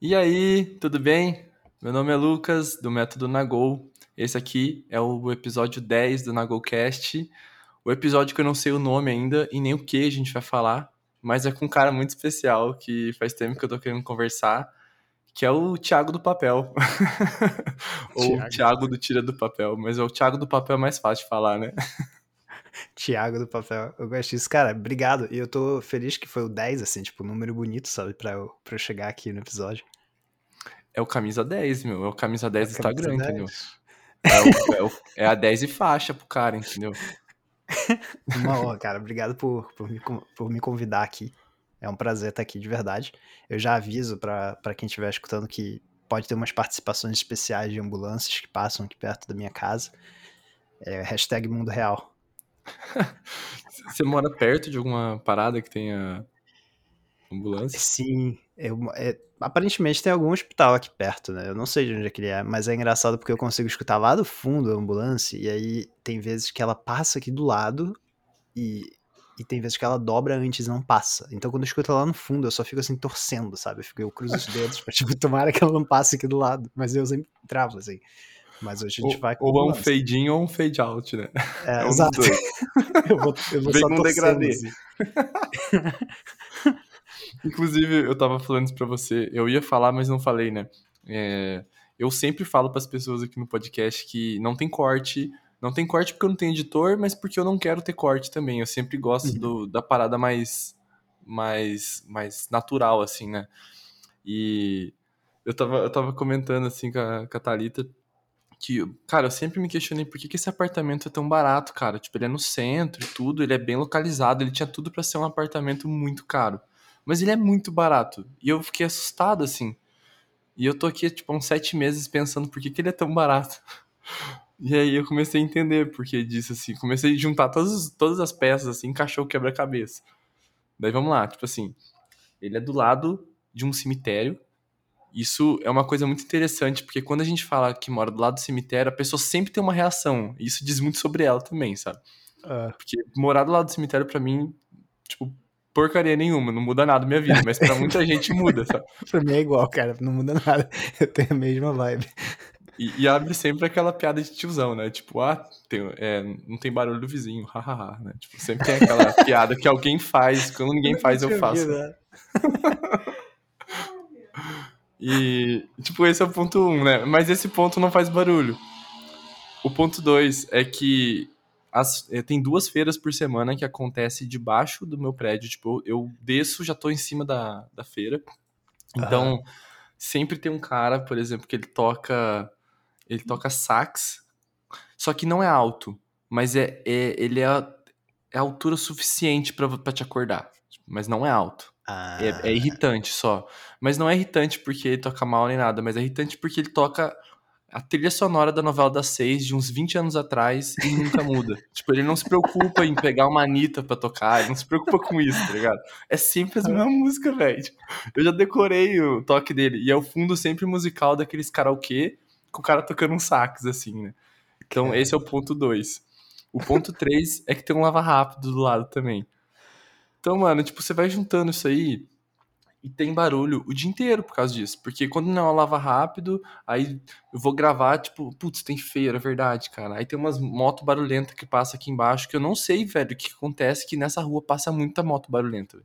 E aí, tudo bem? Meu nome é Lucas, do Método Nagol. Esse aqui é o episódio 10 do Nagolcast. O episódio que eu não sei o nome ainda e nem o que a gente vai falar, mas é com um cara muito especial que faz tempo que eu tô querendo conversar, que é o Thiago do Papel. Ou Thiago. Thiago do Tira do Papel, mas é o Thiago do Papel mais fácil de falar, né? Tiago do papel. Eu gosto disso. Cara, obrigado. E eu tô feliz que foi o 10, assim, tipo, um número bonito, sabe? Pra eu, pra eu chegar aqui no episódio. É o camisa 10, meu. É o camisa 10 do Camisa Instagram, 10. entendeu? É, o- é o- é a 10 e faixa pro cara, entendeu? Uma honra, cara. Obrigado por, por, me, por me convidar aqui. É um prazer estar aqui, de verdade. Eu já aviso pra pra quem estiver escutando que pode ter umas participações especiais de ambulâncias que passam aqui perto da minha casa. É hashtag mundo real. Você mora perto de alguma parada que tenha ambulância? Sim, eu, é, aparentemente tem algum hospital aqui perto, né? Eu não sei de onde é que ele é, mas é engraçado porque eu consigo escutar lá do fundo a ambulância, e aí tem vezes que ela passa aqui do lado e, e tem vezes que ela dobra antes e não passa. Então quando eu escuto lá no fundo, eu só fico assim torcendo, sabe? Eu, fico, eu cruzo os dedos pra, tipo, tomara que ela não passe aqui do lado. Mas eu sempre travo, assim. Mas a gente Ou, vai ou é um ambulância. fade in ou um fade out, né? É, é um exato. eu vou, eu vou Vem só com torcendo, degradê. assim. Inclusive, eu tava falando isso pra você. Eu ia falar, mas não falei, né? É, eu sempre falo pras pessoas aqui no podcast que não tem corte. Não tem corte porque eu não tenho editor, mas porque eu não quero ter corte também. Eu sempre gosto Uhum. do- da parada mais, mais, mais natural, assim, né? E eu tava, eu tava comentando, assim, com a, com a Thalita que, cara, eu sempre me questionei por que, que esse apartamento é tão barato, cara. Tipo, ele é no centro e tudo, ele é bem localizado, ele tinha tudo pra ser um apartamento muito caro. Mas ele é muito barato. E eu fiquei assustado, assim. E eu tô aqui, tipo, há uns sete meses pensando por que, que ele é tão barato. E aí eu comecei a entender por que disso, assim. Comecei a juntar todas, todas as peças, assim, encaixou o quebra-cabeça. Daí vamos lá, tipo assim, ele é do lado de um cemitério. Isso é uma coisa muito interessante, porque quando a gente fala que mora do lado do cemitério, a pessoa sempre tem uma reação. E isso diz muito sobre ela também, sabe? Ah, Porque morar do lado do cemitério, pra mim, tipo, porcaria nenhuma, não muda nada na minha vida, mas pra muita gente muda, sabe? pra mim é igual, cara. Não muda nada. Eu tenho a mesma vibe. E, e abre sempre aquela piada de tiozão, né? Tipo, ah, tem- é, não tem barulho do vizinho, hahaha, né? Tipo, sempre tem aquela piada que alguém faz, quando ninguém faz, eu faço. E, tipo, esse é o ponto um, né? Mas esse ponto não faz barulho. O ponto dois é que as- eh, tem duas feiras por semana que acontece debaixo do meu prédio. Tipo, eu, eu desço, já tô em cima da, da feira. Então, sempre tem um cara, por exemplo, que ele toca. Ele toca sax, só que não é alto, mas é, é- ele é a, é altura suficiente pra te acordar. Mas não é alto. Ah, É, é irritante só. Mas não é irritante porque ele toca mal nem nada, mas é irritante porque ele toca a trilha sonora da novela das seis de uns 20 anos atrás e nunca muda. tipo, ele não se preocupa em pegar uma Anitta pra tocar, ele não se preocupa com isso, tá ligado? É sempre as mesmas músicas, velho. Tipo, eu já decorei o toque dele. E é o fundo sempre musical daqueles karaokê com o cara tocando um sax, assim, né? Então, esse é o ponto 2. O ponto 3 é que tem um lava rápido do lado também. Então, mano, tipo, você vai juntando isso aí e tem barulho o dia inteiro por causa disso. Porque quando não é um lava rápido, aí eu vou gravar, tipo, putz, tem feira, é verdade, cara. Aí tem umas moto barulhenta que passa aqui embaixo que eu não sei, velho, o que acontece que nessa rua passa muita moto barulhenta.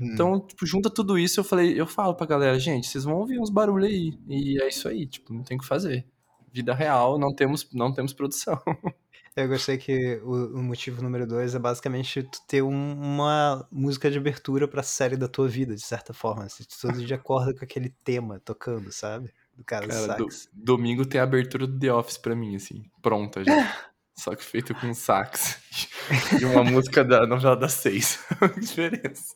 hum. Então, tipo, junta tudo isso, eu falei, eu falo pra galera, gente, vocês vão ouvir uns barulhos aí. E é isso aí, tipo, não tem o que fazer. Vida real, não temos, não temos produção. Eu gostei que o, o motivo número dois é basicamente tu ter um- uma música de abertura pra série da tua vida, de certa forma. Assim, tu todo dia acorda com aquele tema tocando, sabe? Do cara, Cara, do domingo tem a abertura do The Office pra mim, assim, pronta já. Só que feito com sax. E uma música da novela das seis. que diferença.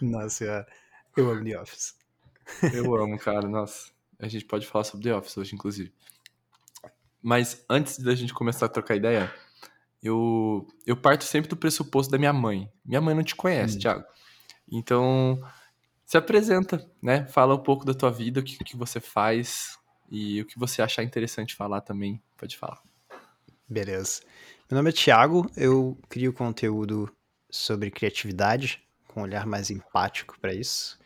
Nossa senhora. Eu amo The Office. Eu amo, cara. Nossa. A gente pode falar sobre The Office hoje, inclusive. Mas antes da gente começar a trocar ideia, eu, eu parto sempre do pressuposto da minha mãe. Minha mãe não te conhece, Hum. Thiago. Então, se apresenta, né? Fala um pouco da tua vida, o que, que você faz e o que você achar interessante falar também. Pode falar. Beleza. Meu nome é Thiago, eu crio conteúdo sobre criatividade, com um olhar mais empático para isso.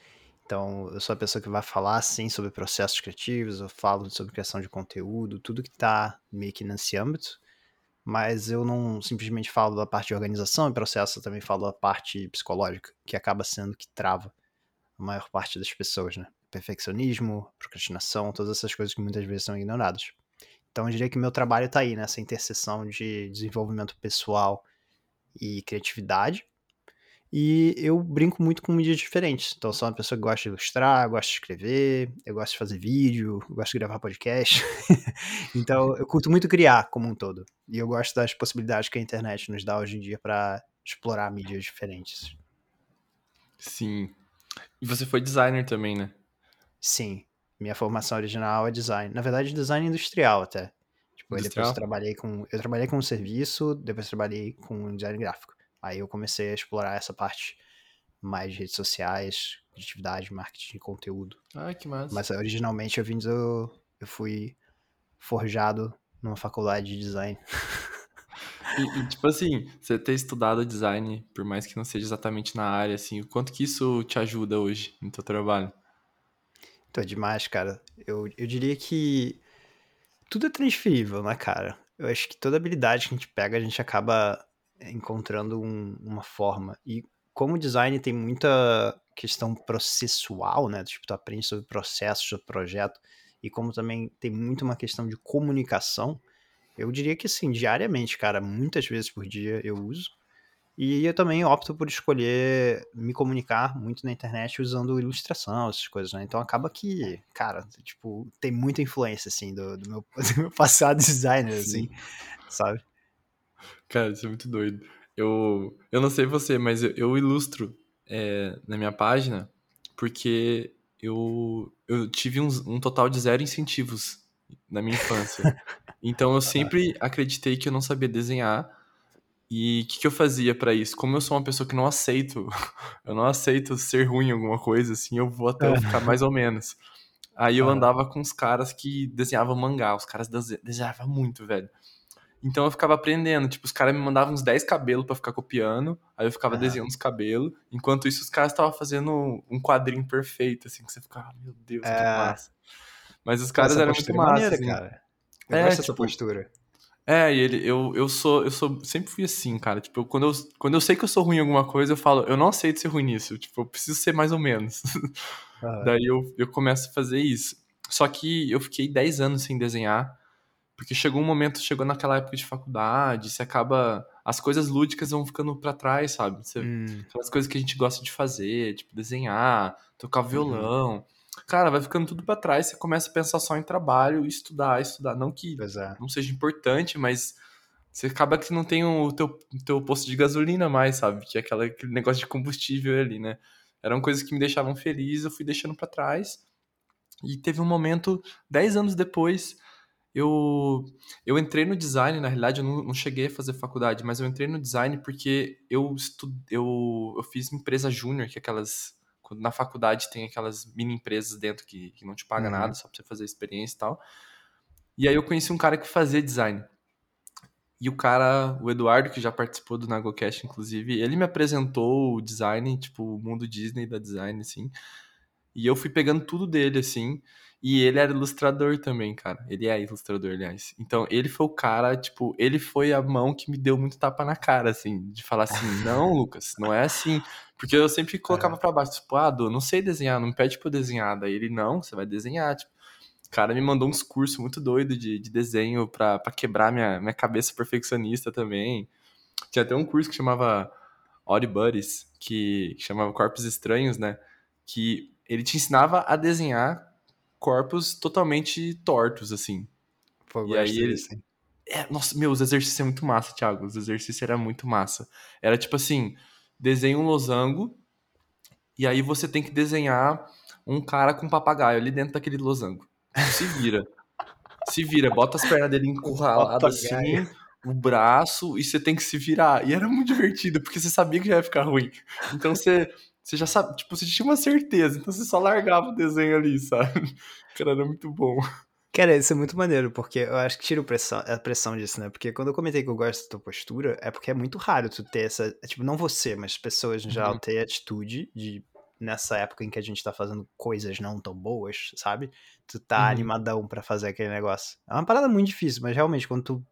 Então, eu sou a pessoa que vai falar, sim, sobre processos criativos, eu falo sobre criação de conteúdo, tudo que tá meio que nesse âmbito, mas eu não simplesmente falo da parte de organização e processo, eu também falo da parte psicológica, que acaba sendo que trava a maior parte das pessoas, né? Perfeccionismo, procrastinação, todas essas coisas que muitas vezes são ignoradas. Então, eu diria que meu trabalho tá aí, nessa interseção de desenvolvimento pessoal e criatividade, e eu brinco muito com mídias diferentes. Então, sou uma pessoa que gosta de ilustrar, gosta de escrever, eu gosto de fazer vídeo, gosto de gravar podcast. então, eu curto muito criar como um todo. E eu gosto das possibilidades que a internet nos dá hoje em dia para explorar mídias diferentes. Sim. E você foi designer também, né? Sim. Minha formação original é design. Na verdade, design industrial até. Tipo, industrial? depois eu trabalhei com. Eu trabalhei com um serviço, depois trabalhei com design gráfico. Aí eu comecei a explorar essa parte mais de redes sociais, criatividade, marketing de conteúdo. Ah, que massa. Mas originalmente eu vim do, eu fui forjado numa faculdade de design. E, e, tipo assim, você ter estudado design, por mais que não seja exatamente na área, assim, o quanto que isso te ajuda hoje no teu trabalho? Então, é demais, cara. Eu, eu diria que tudo é transferível, né, cara? Eu acho que toda habilidade que a gente pega, a gente acaba encontrando um, uma forma. E como o design tem muita questão processual, né? Tipo, tu aprende sobre processos do projeto, e como também tem muito uma questão de comunicação, eu diria que sim, diariamente, cara, muitas vezes por dia eu uso. E eu também opto por escolher me comunicar muito na internet usando ilustração, essas coisas, né? Então acaba que, cara, tipo, tem muita influência, assim, do, do, meu, do meu passado designer, assim, sabe? Cara, isso é muito doido. Eu, eu não sei você, mas eu, eu ilustro é, na minha página porque eu, eu tive um, um total de zero incentivos na minha infância. Então eu sempre acreditei que eu não sabia desenhar. E o que, que, eu fazia para isso? Como eu sou uma pessoa que não aceito, eu não aceito ser ruim em alguma coisa, assim, eu vou até eu ficar mais ou menos. Aí eu andava com os caras que desenhavam mangá, os caras desenhavam muito, velho. Então eu ficava aprendendo. Tipo, os caras me mandavam uns 10 cabelos para ficar copiando. Aí eu ficava desenhando os cabelos. Enquanto isso, os caras estavam fazendo um quadrinho perfeito, assim, que você ficava, ah, meu Deus, é... que massa. Mas os caras eram muito massa. Maneira, assim. cara. Eu é, gosto tipo, postura. É, e ele, eu, eu sou, eu sou, sempre fui assim, cara. Tipo, quando eu, quando eu sei que eu sou ruim em alguma coisa, eu falo, eu não aceito ser ruim nisso. Tipo, eu preciso ser mais ou menos. Ah. Daí eu, eu começo a fazer isso. Só que eu fiquei 10 anos sem desenhar. Porque chegou um momento, chegou naquela época de faculdade, você acaba. As coisas lúdicas vão ficando para trás, sabe? Você, hum. Aquelas coisas que a gente gosta de fazer, tipo desenhar, tocar uhum. violão. Uhum. Cara, vai ficando tudo para trás, você começa a pensar só em trabalho, estudar, estudar. Não que é. não seja importante, mas você acaba que não tem o teu, teu posto de gasolina mais, sabe? Que é aquela, aquele negócio de combustível ali, né? Eram coisas que me deixavam feliz, eu fui deixando para trás. E teve um momento, dez anos depois, eu, eu entrei no design, na realidade eu não, não, cheguei a fazer faculdade, mas eu entrei no design porque eu, estu, eu, eu fiz empresa júnior, que é aquelas. Na faculdade tem aquelas mini empresas dentro que, que não te paga uhum. nada, só pra você fazer experiência e tal. E aí eu conheci um cara que fazia design. E o cara, o Eduardo, que já participou do Nagocast, inclusive, ele me apresentou o design, tipo, o mundo Disney da design, assim. E eu fui pegando tudo dele, assim. E ele era ilustrador também, cara. Ele é ilustrador, aliás. Então, ele foi o cara, tipo, ele foi a mão que me deu muito tapa na cara, assim, de falar assim: não, Lucas, não é assim. Porque eu sempre colocava é. pra baixo, tipo, ah, Du, não sei desenhar, não me pede pra eu desenhar. Daí ele, não, você vai desenhar, tipo. O cara me mandou uns cursos muito doidos de, de desenho pra, pra quebrar minha, minha cabeça perfeccionista também. Tinha até um curso que chamava Odd Buddies, que, que chamava Corpos Estranhos, né? Que ele te ensinava a desenhar corpos totalmente tortos, assim. Pô, e aí ele. Assim. É, nossa, meu, os exercícios é muito massa, Thiago. Os exercícios era muito massa. Era tipo assim: desenha um losango, e aí você tem que desenhar um cara com um papagaio ali dentro daquele losango. Se vira. se vira, bota as pernas dele encurraladas assim, o braço, e você tem que se virar. E era muito divertido, porque você sabia que já ia ficar ruim. Então você você já sabe, tipo, você tinha uma certeza, então você só largava o desenho ali, sabe? Cara, era muito bom. Cara, isso é muito maneiro, porque eu acho que tira pressão, a pressão disso, né? Porque quando eu comentei que eu gosto da tua postura, é porque é muito raro tu ter essa. É, tipo, não você, mas pessoas no geral uhum. ter atitude de nessa época em que a gente tá fazendo coisas não tão boas, sabe? Tu tá Uhum. animadão pra fazer aquele negócio. É uma parada muito difícil, mas realmente, quando tu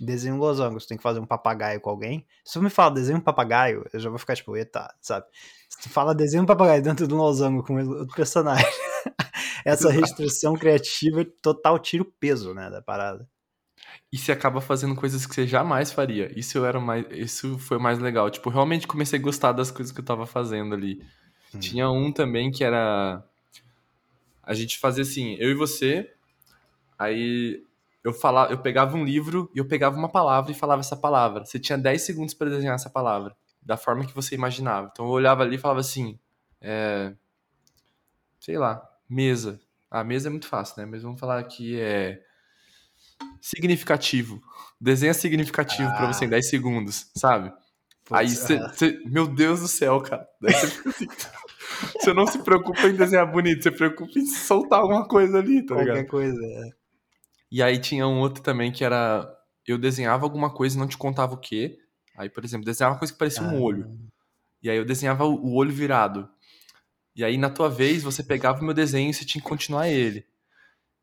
desenha um losango, tu tem que fazer um papagaio com alguém. Se tu me fala desenha um papagaio, eu já vou ficar tipo, eita, sabe? Se tu fala desenha um papagaio dentro de um losango com outro personagem, essa restrição criativa total tira o peso, né, da parada. E você acaba fazendo coisas que você jamais faria. Isso eu era mais. Isso foi o mais legal. Tipo, realmente comecei a gostar das coisas que eu tava fazendo ali. Hum. Tinha um também que era. A gente fazia assim, eu e você. Aí eu falava, eu pegava um livro e eu pegava uma palavra e falava essa palavra. Você tinha 10 segundos para desenhar essa palavra, da forma que você imaginava. Então eu olhava ali e falava assim, é, sei lá, mesa. A mesa é muito fácil, né? Mas vamos falar que é significativo. Desenha significativo pra você em 10 segundos, sabe? Aí você, ah, você- meu Deus do céu, cara. Daí você fica assim. Você não se preocupa em desenhar bonito, você se preocupa em soltar alguma coisa ali, tá ligado? qualquer coisa. é. E aí tinha um outro também que era. Eu desenhava alguma coisa e não te contava o quê. Aí, por exemplo, desenhava uma coisa que parecia um Ah. olho. E aí eu desenhava o o olho virado. E aí, na tua vez, você pegava o meu desenho e você tinha que continuar ele.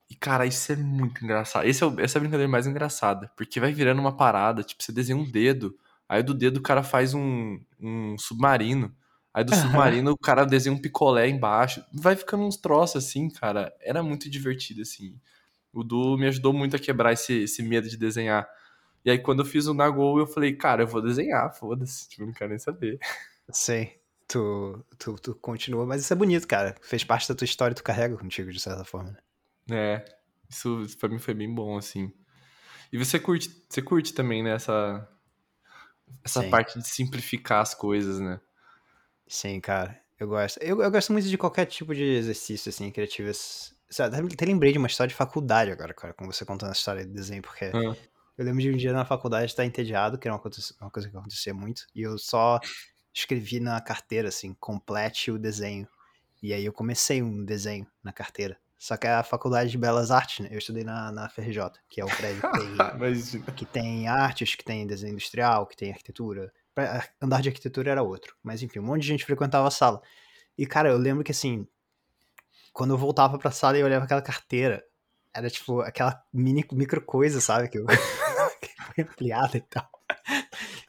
E, cara, isso é muito engraçado. Esse é o- essa é a brincadeira mais engraçada. Porque vai virando uma parada, tipo, você desenha um dedo. Aí do dedo o cara faz um, um submarino. Aí do submarino o cara desenha um picolé embaixo. Vai ficando uns troços assim, cara. Era muito divertido, assim. O Du me ajudou muito a quebrar esse, esse medo de desenhar. E aí, quando eu fiz o Nagol, eu falei, cara, eu vou desenhar, foda-se. Tipo, não quero nem saber. Sim. Tu, tu, tu continua, mas isso é bonito, cara. Fez parte da tua história e tu carrega contigo, de certa forma. né? É, isso, pra mim foi bem bom, assim. E você curte, você curte também, né, essa, essa Sim. parte de simplificar as coisas, né? Sim, cara. Eu gosto. Eu, eu gosto muito de qualquer tipo de exercício, assim, criativo. Sabe, até- lembrei de uma história de faculdade agora, cara, com você contando essa história de desenho, porque Ah. eu lembro de um dia na faculdade estar entediado, que era uma coisa, uma coisa que acontecia muito, e eu só escrevi na carteira, assim, complete o desenho. E aí eu comecei um desenho na carteira. Só que é a faculdade de Belas Artes, né? Eu estudei na, na FRJ, que é o prédio que tem que tem artes, que tem desenho industrial, que tem arquitetura. Andar de arquitetura era outro. Mas enfim, um monte de gente frequentava a sala. E, cara, eu lembro que assim, quando eu voltava pra sala e olhava aquela carteira, era tipo aquela mini, micro coisa, sabe? Que, eu... foi ampliada e tal.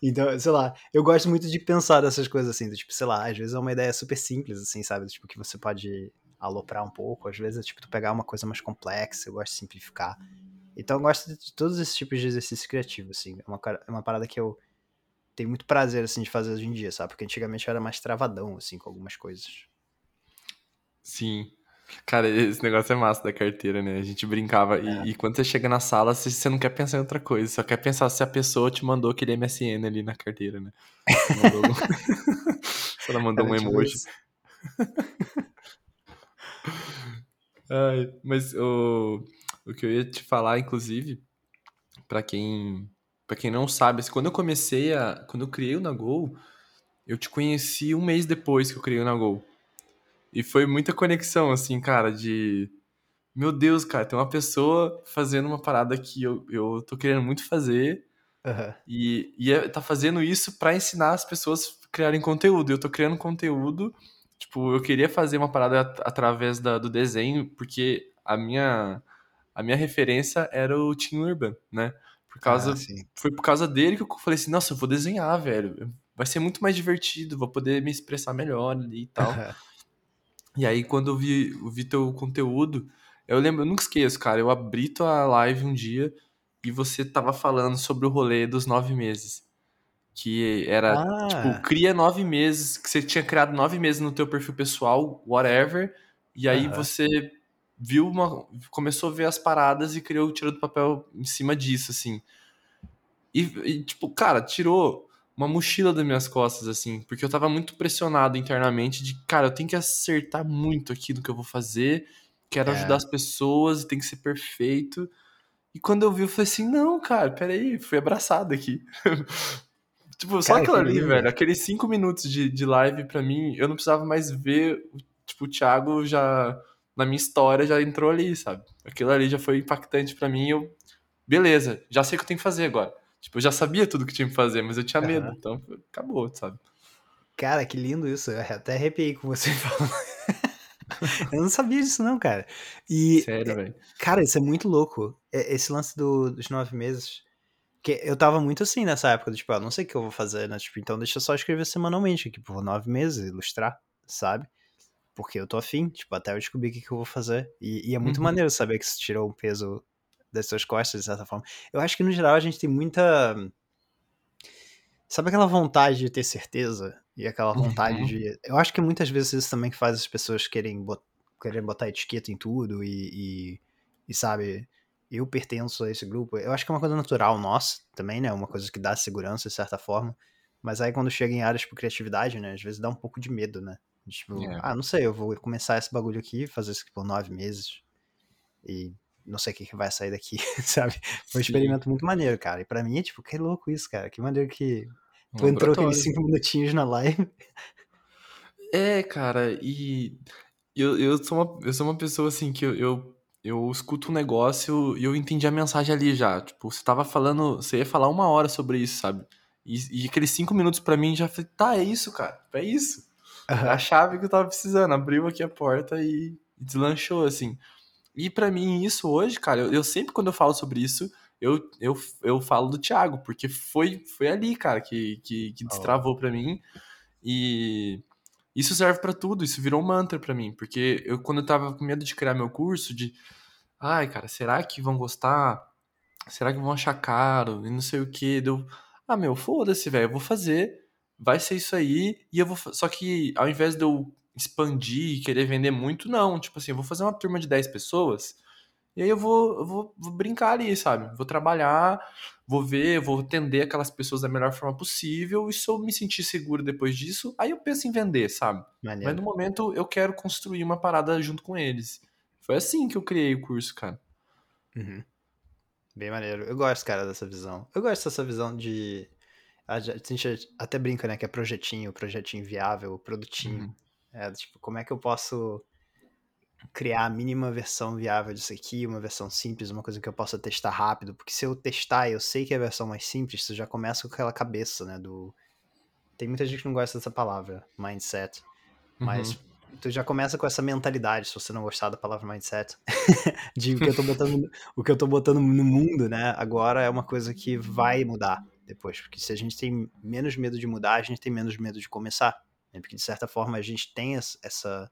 Então, sei lá, eu gosto muito de pensar dessas coisas assim, do tipo, sei lá, às vezes é uma ideia super simples, assim, sabe? Tipo, que você pode aloprar um pouco, às vezes é tipo tu pegar uma coisa mais complexa, eu gosto de simplificar. Então eu gosto de todos esses tipos de exercício criativo, assim. É uma, é uma parada que eu tenho muito prazer, assim, de fazer hoje em dia, sabe? Porque antigamente eu era mais travadão, assim, com algumas coisas. sim. Cara, esse negócio é massa da carteira, né? A gente brincava. E, É. e quando você chega na sala, você, você não quer pensar em outra coisa. Só quer pensar se a pessoa te mandou aquele MSN ali na carteira, né? Mandou se ela mandou um Era tipo emoji. Ai, mas o, o que eu ia te falar, inclusive, pra quem para quem não sabe, assim, quando eu comecei a, quando eu criei o Nagol, eu te conheci um mês depois que eu criei o Nagol. E foi muita conexão, assim, cara, de meu Deus, cara, tem uma pessoa fazendo uma parada que eu, eu tô querendo muito fazer Aham. e, e é- tá fazendo isso pra ensinar as pessoas a criarem conteúdo. Eu tô criando conteúdo, tipo, eu queria fazer uma parada at- através da- do desenho, porque a minha, a minha referência era o Tim Urban, né? Por causa, Ah, foi por causa dele que eu falei assim, nossa, eu vou desenhar, velho. Vai ser muito mais divertido, vou poder me expressar melhor ali e tal. E aí, quando eu vi, eu vi teu conteúdo, eu lembro, eu nunca esqueço, cara. Eu abri tua live um dia e você tava falando sobre o rolê dos nove meses. Que era, Ah. tipo, cria nove meses, que você tinha criado nove meses no teu perfil pessoal, whatever. E aí Aham. você viu uma. Começou a ver as paradas e criou, tirou do papel em cima disso, assim. E, e, tipo, cara, tirou uma mochila das minhas costas, assim, porque eu tava muito pressionado internamente de, cara, eu tenho que acertar muito aqui no que eu vou fazer, quero É. ajudar as pessoas, tem que ser perfeito. E quando eu vi, eu falei assim, não, cara, peraí, fui abraçado aqui. tipo, só Cara, aquilo que ali, lindo. velho, aqueles cinco minutos de, de live, pra mim, eu não precisava mais ver, tipo, o Thiago já, na minha história, já entrou ali, sabe? Aquilo ali já foi impactante pra mim, eu, beleza, já sei o que eu tenho que fazer agora. Tipo, eu já sabia tudo que tinha que fazer, mas eu tinha medo, então acabou, sabe? Cara, que lindo isso. Eu até arrepiei com você falando. eu não sabia disso, não, cara. E, Sério, velho. cara, isso é muito louco. É- Esse lance do- dos nove meses. Que eu tava muito assim nessa época, do, tipo, ah, não sei o que eu vou fazer, né? Tipo, então deixa eu só escrever semanalmente aqui por nove meses, ilustrar, sabe? Porque eu tô afim, tipo, até eu descobrir o que, que eu vou fazer. E, e é muito Uhum. maneiro saber que isso tirou um peso das suas costas, de certa forma. Eu acho que no geral a gente tem muita. Sabe aquela vontade de ter certeza? E aquela vontade Uhum. de. Eu acho que muitas vezes isso também que faz as pessoas querem, bot... querem botar etiqueta em tudo e, e, e, sabe, eu pertenço a esse grupo. Eu acho que é uma coisa natural nossa também, né? Uma coisa que dá segurança de certa forma. Mas aí quando chega em áreas tipo criatividade, né? Às vezes dá um pouco de medo, né? Tipo, É. ah, não sei, eu vou começar esse bagulho aqui, fazer isso aqui por nove meses e não sei o que, que vai sair daqui, sabe? Foi um Sim. experimento muito maneiro, cara. E pra mim é tipo, que louco isso, cara. Que maneiro que Um tu entrou aqueles cinco minutinhos na live. É, cara, e eu, eu, sou uma, eu sou uma pessoa assim que eu, eu, eu escuto um negócio e eu entendi a mensagem ali já. Tipo, você tava falando, você ia falar uma hora sobre isso, sabe? E, e aqueles cinco minutos pra mim já falei, tá, é isso, cara, é isso. É a chave que eu tava precisando. Abriu aqui a porta e deslanchou, assim. E pra mim, isso hoje, cara, eu, eu sempre quando eu falo sobre isso, eu, eu, eu falo do Thiago, porque foi, foi ali, cara, que, que, que destravou pra mim. E isso serve pra tudo, isso virou um mantra pra mim, porque eu quando eu tava com medo de criar meu curso, de ai, cara, será que vão gostar? Será que vão achar caro? E não sei o que, deu, ah, meu, foda-se, velho, eu vou fazer, vai ser isso aí, e eu vou, só que ao invés de eu expandir e querer vender muito, não, tipo assim, eu vou fazer uma turma de 10 pessoas, e aí eu vou, eu vou, vou brincar ali, sabe? Vou trabalhar, vou ver, vou atender aquelas pessoas da melhor forma possível, e se eu me sentir seguro depois disso, aí eu penso em vender, sabe? Mas no momento eu quero construir uma parada junto com eles. Foi assim que eu criei o curso, cara. Uhum. Bem maneiro. Eu gosto, cara, dessa visão. Eu gosto dessa visão de. A gente até brinca, né? Que é projetinho, projetinho viável, produtinho. Uhum. É, tipo, como é que eu posso criar a mínima versão viável disso aqui, uma versão simples, uma coisa que eu possa testar rápido, porque se eu testar e eu sei que é a versão mais simples, você já começa com aquela cabeça, né, do... Tem muita gente que não gosta dessa palavra, mindset, mas Uhum. tu já começa com essa mentalidade, se você não gostar da palavra mindset, de o que eu tô botando, o que eu tô botando no mundo, né, agora é uma coisa que vai mudar depois, porque se a gente tem menos medo de mudar, a gente tem menos medo de começar, né, porque de certa forma a gente tem es- essa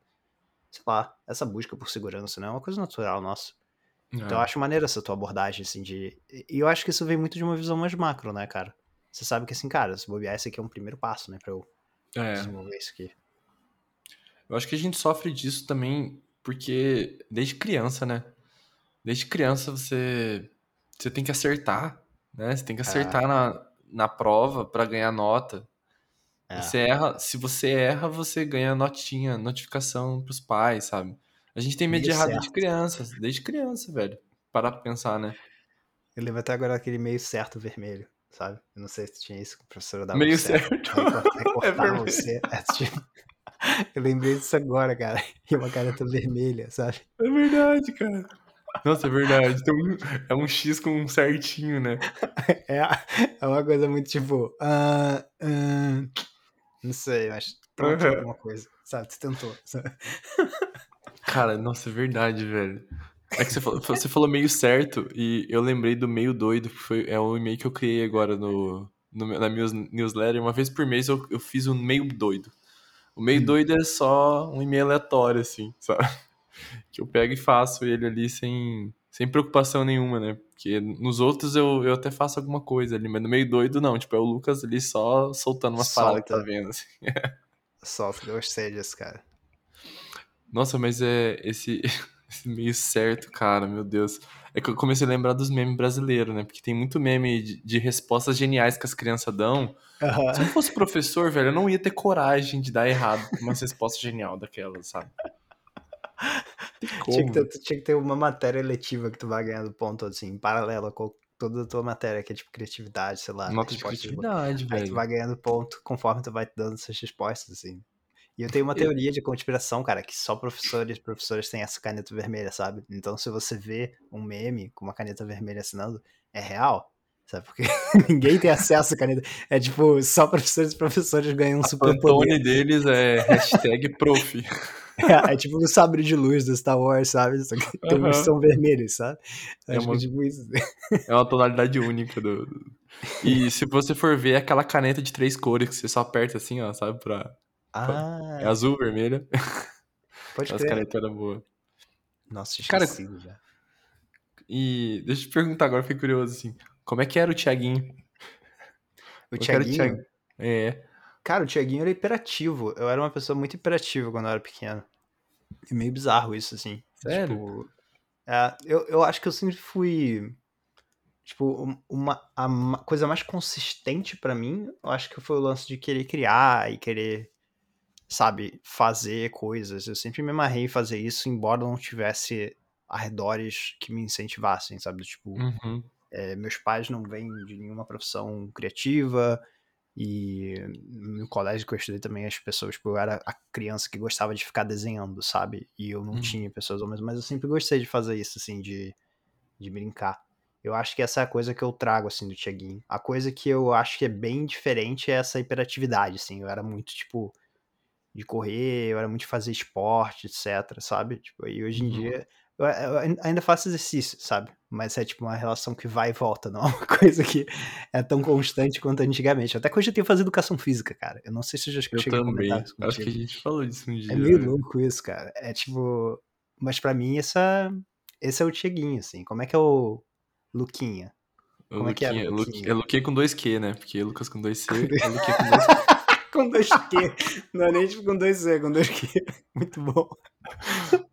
sei lá, essa busca por segurança, né? É uma coisa natural nossa. Então eu É. acho maneira essa tua abordagem, assim, de. E eu acho que isso vem muito de uma visão mais macro, né, cara? Você sabe que, assim, cara, se bobear, esse aqui é um primeiro passo, né, pra eu É. desenvolver isso aqui. Eu acho que a gente sofre disso também porque desde criança, né? Desde criança você você tem que acertar, né? Você tem que acertar na, na prova pra ganhar nota. É. Você erra, se você erra, você ganha notinha, notificação pros pais, sabe? A gente tem medo de errar desde criança, desde criança, velho. Parar pra pensar, né? Eu lembro até agora aquele meio certo vermelho, sabe? Eu não sei se tinha isso que a professora dava. Meio o certo. certo. Cortava vermelho. você. É, tipo, Eu lembrei disso agora, cara. E uma caneta vermelha, sabe? É verdade, cara. Nossa, é verdade. Um- é um X com um certinho, né? É, é uma coisa muito tipo. ah, ah, não sei, mas pronto, alguma coisa. Sabe? Tu tentou. Sabe? Cara, nossa, é verdade, velho. É que você falou, você falou meio certo e eu lembrei do meio doido, que foi, é o e-mail que eu criei agora no, no na minha newsletter. Uma vez por mês eu, eu fiz um meio doido. O meio Hum. doido é só um e-mail aleatório, assim, sabe? Que eu pego e faço ele ali sem, sem preocupação nenhuma, né? Porque nos outros eu, eu até faço alguma coisa ali, mas no meio doido não. Tipo, é o Lucas ali só soltando umas paradas que tá Solta. vendo, assim. Solta, gostei disso, cara. Nossa, mas é esse, esse meio certo, cara, meu Deus. É que eu comecei a lembrar dos memes brasileiros, né? Porque tem muito meme de, de respostas geniais que as crianças dão. Aham. Se eu fosse professor, velho, eu não ia ter coragem de dar errado uma resposta genial daquelas, sabe? Tinha que, ter, velho. tinha que ter uma matéria letiva que tu vai ganhando ponto, assim, em paralelo com toda a tua matéria, que é tipo criatividade, sei lá. Nota de criatividade, Aí tu velho. vai ganhando ponto conforme tu vai dando essas respostas, assim. E eu tenho uma teoria de conspiração, cara, que só professores e professoras têm essa caneta vermelha, sabe? Então se você vê um meme com uma caneta vermelha assinando, é real, Sabe? Porque ninguém tem acesso à caneta. É tipo, só professores e professores ganham um super O deles é hashtag prof. É, é, tipo o sabre de luz do Star Wars, sabe? Só que tem uhum. são vermelhos, sabe? É uma, é tipo isso. é uma tonalidade única do. E se você for ver é aquela caneta de três cores que você só aperta assim, ó, sabe? Pra. Ah. É azul, vermelha. Pode As canetas eram boas. Nossa, esqueci Cara, já. E deixa eu te perguntar agora, fiquei curioso assim. Como é que era o Thiaguinho? O Thiaguinho? É. Cara, o Thiaguinho era hiperativo. Eu era uma pessoa muito hiperativa quando eu era pequeno. E meio bizarro isso, assim. Sério? Tipo, é, eu, eu acho que eu sempre fui. Tipo, uma, a coisa mais consistente para mim, eu acho que foi o lance de querer criar e querer, sabe, fazer coisas. Eu sempre me amarrei em fazer isso, embora não tivesse arredores que me incentivassem, sabe? Tipo, uhum. é, meus pais não vêm de nenhuma profissão criativa, e no colégio que eu estudei também, as pessoas, tipo, eu era a criança que gostava de ficar desenhando, sabe? E eu não hum. tinha pessoas homens, mas eu sempre gostei de fazer isso, assim, de, de brincar. Eu acho que essa é a coisa que eu trago, assim, do Tiaguinho. A coisa que eu acho que é bem diferente é essa hiperatividade, assim. Eu era muito, tipo, de correr, eu era muito de fazer esporte, etc, sabe? Tipo, e hoje em uhum. dia eu, eu, ainda faço exercício, sabe? Mas é tipo uma relação que vai e volta, não é uma coisa que é tão constante quanto antigamente. Até que hoje eu tenho fazer educação física, cara. Eu não sei se eu já eu cheguei também. a comentar isso Acho que a gente falou disso um dia. É meio né? louco isso, cara. É tipo. Mas para mim, essa, esse é o Tieguinho, assim. Como é que é o Luquinha? Como é que é? Luquinha? É Luquinha com dois Q, né? Porque Lucas com dois C, é Luquinha com dois Q. com dois Q. Não é nem tipo com dois C, com dois Q. Muito bom.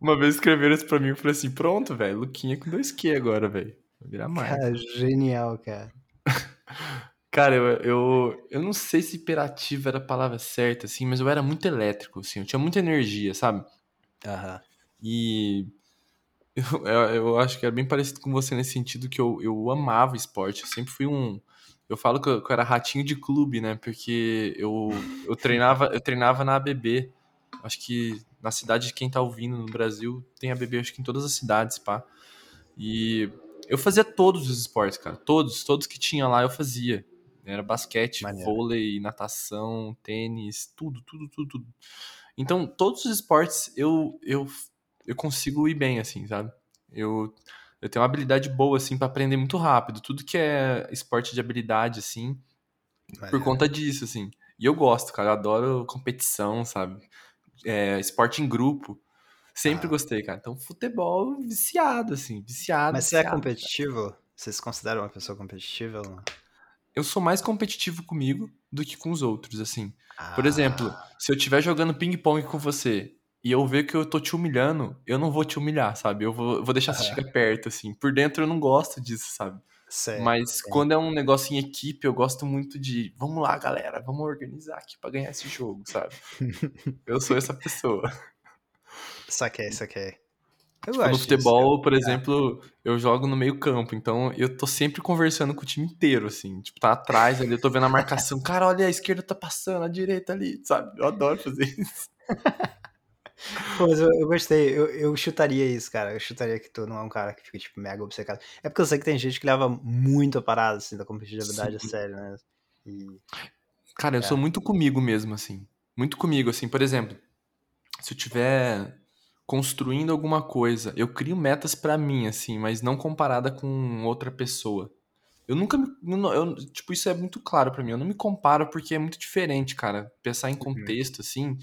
Uma vez escreveram isso pra mim e falei assim: pronto, velho, Luquinha com dois Q agora, velho. Vai virar mais. Cara, genial, cara. Cara, eu, eu, eu não sei se hiperativo era a palavra certa, assim, mas eu era muito elétrico, assim, eu tinha muita energia, sabe? Aham. E eu, eu, eu, acho que era bem parecido com você nesse sentido que eu, eu amava esporte. Eu sempre fui um, eu falo que eu, que eu, era ratinho de clube, né? Porque eu, eu, treinava, eu treinava na ABB. Acho que na cidade de quem tá ouvindo no Brasil tem ABB, acho que em todas as cidades, pá. E eu fazia todos os esportes, cara. Todos, todos que tinha lá eu fazia. Era basquete, Maneiro. vôlei, natação, tênis, tudo, tudo, tudo, tudo. Então, todos os esportes eu, eu, eu consigo ir bem, assim, sabe? Eu eu tenho uma habilidade boa, assim, para aprender muito rápido. Tudo que é esporte de habilidade, assim, por conta disso, assim. E eu gosto, cara. Eu adoro competição, sabe? É, esporte em grupo. Sempre ah. gostei, cara. Então, futebol viciado, assim, viciado. Mas você é competitivo? Cara. Você se considera uma pessoa competitiva ou não? Eu sou mais competitivo comigo do que com os outros, assim. Ah. Por exemplo, se eu estiver jogando ping-pong com você e eu ver que eu tô te humilhando, eu não vou te humilhar, sabe? Eu vou, eu vou deixar você chegar perto, assim. Por dentro eu não gosto disso, sabe? Certo, Mas quando é um negócio em equipe, eu gosto muito de vamos lá, galera, vamos organizar aqui para ganhar esse jogo, sabe? eu sou essa pessoa. Saquei, saquei. Eu tipo, no futebol, disso, por exemplo, eu jogo no meio campo, então eu tô sempre conversando com o time inteiro, assim. Tipo, tá atrás ali, eu tô vendo a marcação. Cara, olha, a esquerda tá passando, a direita ali, sabe? Eu adoro fazer isso. Mas eu, eu gostei, eu, eu, chutaria isso, cara. Eu chutaria que tu não é um cara que fica, tipo, mega obcecado. É porque eu sei que tem gente que leva muito a parada, assim, da competitividade Sim. a sério, né? E... Cara, eu é. sou muito comigo mesmo, assim. Muito comigo, assim. Por exemplo, se eu tiver construindo alguma coisa, eu crio metas para mim, assim, mas não comparada com outra pessoa. Eu nunca me. Eu, tipo, isso é muito claro para mim. Eu não me comparo porque é muito diferente, cara. Pensar em uhum. contexto, assim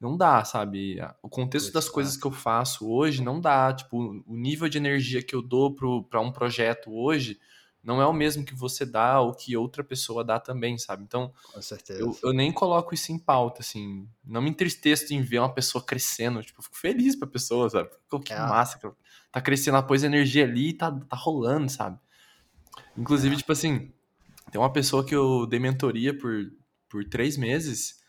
não dá, sabe? O contexto das coisas que eu faço hoje não dá. Tipo, o nível de energia que eu dou para um projeto hoje não é o mesmo que você dá ou que outra pessoa dá também, sabe? Então, Com certeza. Eu, eu nem coloco isso em pauta, assim. Não me entristeço em ver uma pessoa crescendo. Tipo, eu fico feliz pra pessoa, sabe? Que é. massa. Que tá crescendo, ela pôs energia ali e tá, tá rolando, sabe? Inclusive, é. tipo assim, tem uma pessoa que eu dei mentoria por, por três meses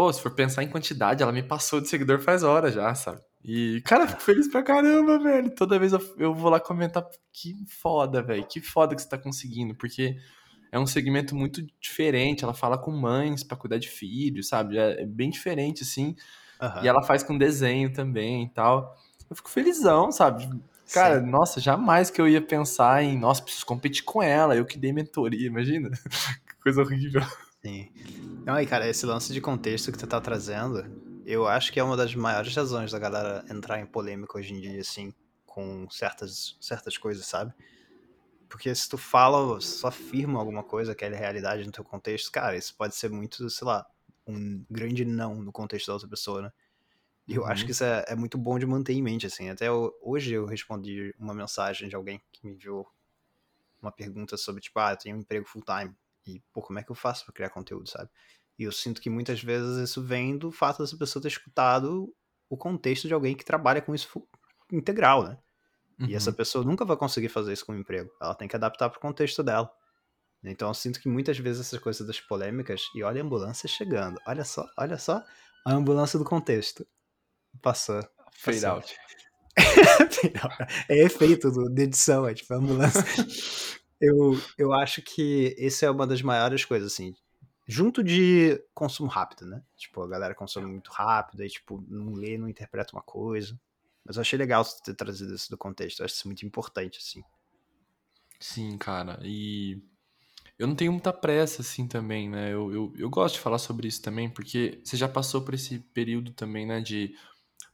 Pô, se for pensar em quantidade, ela me passou de seguidor faz hora já, sabe? E, cara, fico feliz pra caramba, velho. Toda vez eu, eu vou lá comentar, que foda, velho. Que foda que você tá conseguindo, porque é um segmento muito diferente. Ela fala com mães para cuidar de filhos, sabe? É, é bem diferente, assim. Uhum. E ela faz com desenho também e tal. Eu fico felizão, sabe? Cara, Sim. nossa, jamais que eu ia pensar em, nossa, preciso competir com ela, eu que dei mentoria, imagina. que coisa horrível. Sim. Não, e cara, esse lance de contexto que tu tá trazendo, eu acho que é uma das maiores razões da galera entrar em polêmica hoje em dia, assim, com certas, certas coisas, sabe? Porque se tu fala, só afirma alguma coisa que é realidade no teu contexto, cara, isso pode ser muito, sei lá, um grande não no contexto da outra pessoa, né? E eu uhum. acho que isso é, é, muito bom de manter em mente, assim. Até hoje eu respondi uma mensagem de alguém que me enviou uma pergunta sobre, tipo, ah, eu tenho um emprego full-time. E, pô, como é que eu faço pra criar conteúdo, sabe? E eu sinto que muitas vezes isso vem do fato dessa pessoa ter escutado o contexto de alguém que trabalha com isso integral, né? Uhum. E essa uhum. pessoa nunca vai conseguir fazer isso com o emprego. Ela tem que adaptar pro contexto dela. Então eu sinto que muitas vezes essas coisas das polêmicas, e olha a ambulância chegando, olha só, olha só a ambulância do contexto. Passou. Fade out. é efeito do, de edição, é tipo ambulância. eu, eu acho que esse é uma das maiores coisas, assim. Junto de consumo rápido, né? Tipo, a galera consome muito rápido, aí, tipo, não lê, não interpreta uma coisa. Mas eu achei legal você ter trazido isso do contexto. Eu acho isso muito importante, assim. Sim, cara. E eu não tenho muita pressa, assim, também, né? Eu, eu, eu gosto de falar sobre isso também, porque você já passou por esse período também, né? De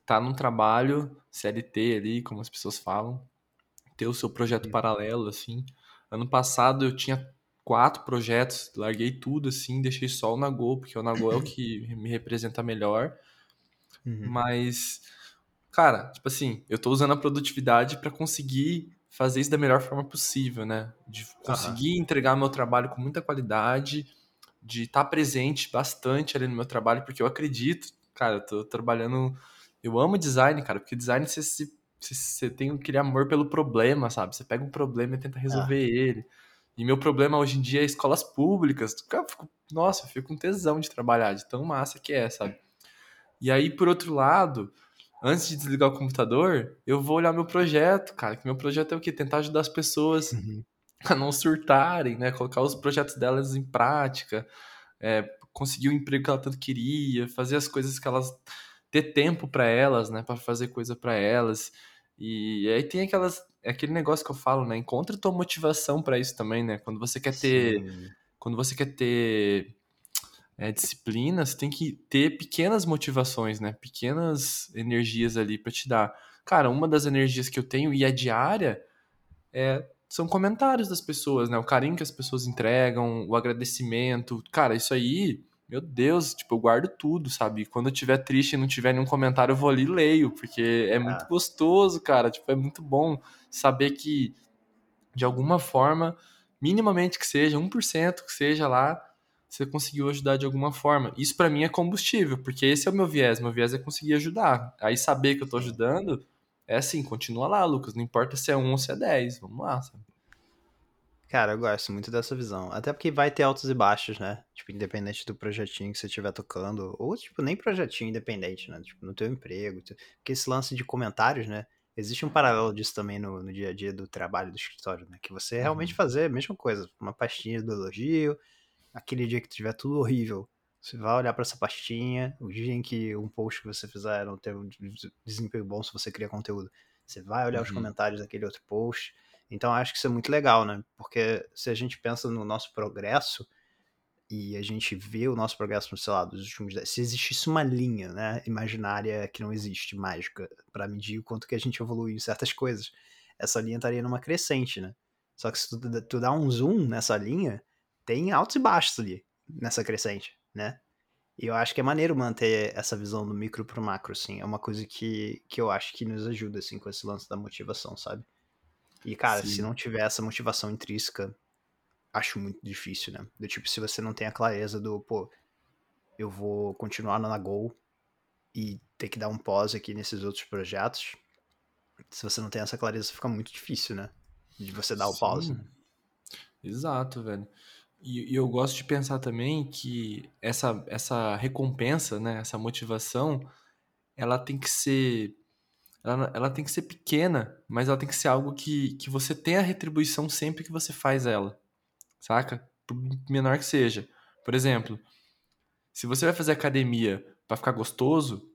tá num trabalho, CLT ali, como as pessoas falam, ter o seu projeto paralelo, assim. Ano passado eu tinha quatro projetos, larguei tudo, assim, deixei só o Nagô, porque o Nagô é o que me representa melhor. Uhum. Mas, cara, tipo assim, eu tô usando a produtividade para conseguir fazer isso da melhor forma possível, né? De conseguir uhum. entregar meu trabalho com muita qualidade, de estar tá presente bastante ali no meu trabalho, porque eu acredito, cara, eu tô trabalhando eu amo design, cara, porque design você, você, você tem aquele amor pelo problema, sabe? Você pega um problema e tenta resolver ah. ele. E meu problema hoje em dia é escolas públicas. Eu fico, nossa, eu fico com tesão de trabalhar, de tão massa que é, sabe? E aí, por outro lado, antes de desligar o computador, eu vou olhar meu projeto, cara. Que meu projeto é o quê? Tentar ajudar as pessoas uhum. a não surtarem, né? Colocar os projetos delas em prática, é, conseguir o emprego que ela tanto queria, fazer as coisas que elas ter tempo para elas, né, para fazer coisa para elas. E aí tem aquelas aquele negócio que eu falo, né? Encontre tua motivação para isso também, né? Quando você quer ter Sim. quando você quer ter é, disciplina, você tem que ter pequenas motivações, né? Pequenas energias ali para te dar. Cara, uma das energias que eu tenho e é diária é são comentários das pessoas, né? O carinho que as pessoas entregam, o agradecimento. Cara, isso aí meu Deus, tipo, eu guardo tudo, sabe? Quando eu tiver triste e não tiver nenhum comentário, eu vou ali e leio, porque é muito ah. gostoso, cara. Tipo, é muito bom saber que, de alguma forma, minimamente que seja, 1% que seja lá, você conseguiu ajudar de alguma forma. Isso para mim é combustível, porque esse é o meu viés. Meu viés é conseguir ajudar. Aí saber que eu tô ajudando, é assim, continua lá, Lucas. Não importa se é 1 ou se é 10. Vamos lá, sabe? Cara, eu gosto muito dessa visão. Até porque vai ter altos e baixos, né? Tipo, independente do projetinho que você estiver tocando. Ou, tipo, nem projetinho independente, né? Tipo, no teu emprego. Porque esse lance de comentários, né? Existe um paralelo disso também no, no dia a dia do trabalho do escritório, né? Que você realmente uhum. fazer a mesma coisa. Uma pastinha do elogio. Aquele dia que tiver tudo horrível. Você vai olhar para essa pastinha. O dia em que um post que você fizer não ter um desempenho bom se você cria conteúdo. Você vai olhar uhum. os comentários daquele outro post então acho que isso é muito legal, né? Porque se a gente pensa no nosso progresso e a gente vê o nosso progresso, sei lá, dos últimos 10, se existisse uma linha, né, imaginária que não existe, mágica, para medir o quanto que a gente evoluiu em certas coisas, essa linha estaria numa crescente, né? Só que se tu, tu dá um zoom nessa linha, tem altos e baixos ali, nessa crescente, né? E eu acho que é maneiro manter essa visão do micro pro macro, assim. É uma coisa que, que eu acho que nos ajuda, assim, com esse lance da motivação, sabe? E, cara, Sim. se não tiver essa motivação intrínseca, acho muito difícil, né? Do tipo, se você não tem a clareza do, pô, eu vou continuar na Gol e ter que dar um pause aqui nesses outros projetos, se você não tem essa clareza, fica muito difícil, né? De você dar Sim. o pause. Exato, velho. E, e, eu gosto de pensar também que essa, essa recompensa, né, essa motivação, ela tem que ser ela, ela tem que ser pequena, mas ela tem que ser algo que, que você tem a retribuição sempre que você faz ela. Saca? Por menor que seja. Por exemplo, se você vai fazer academia para ficar gostoso,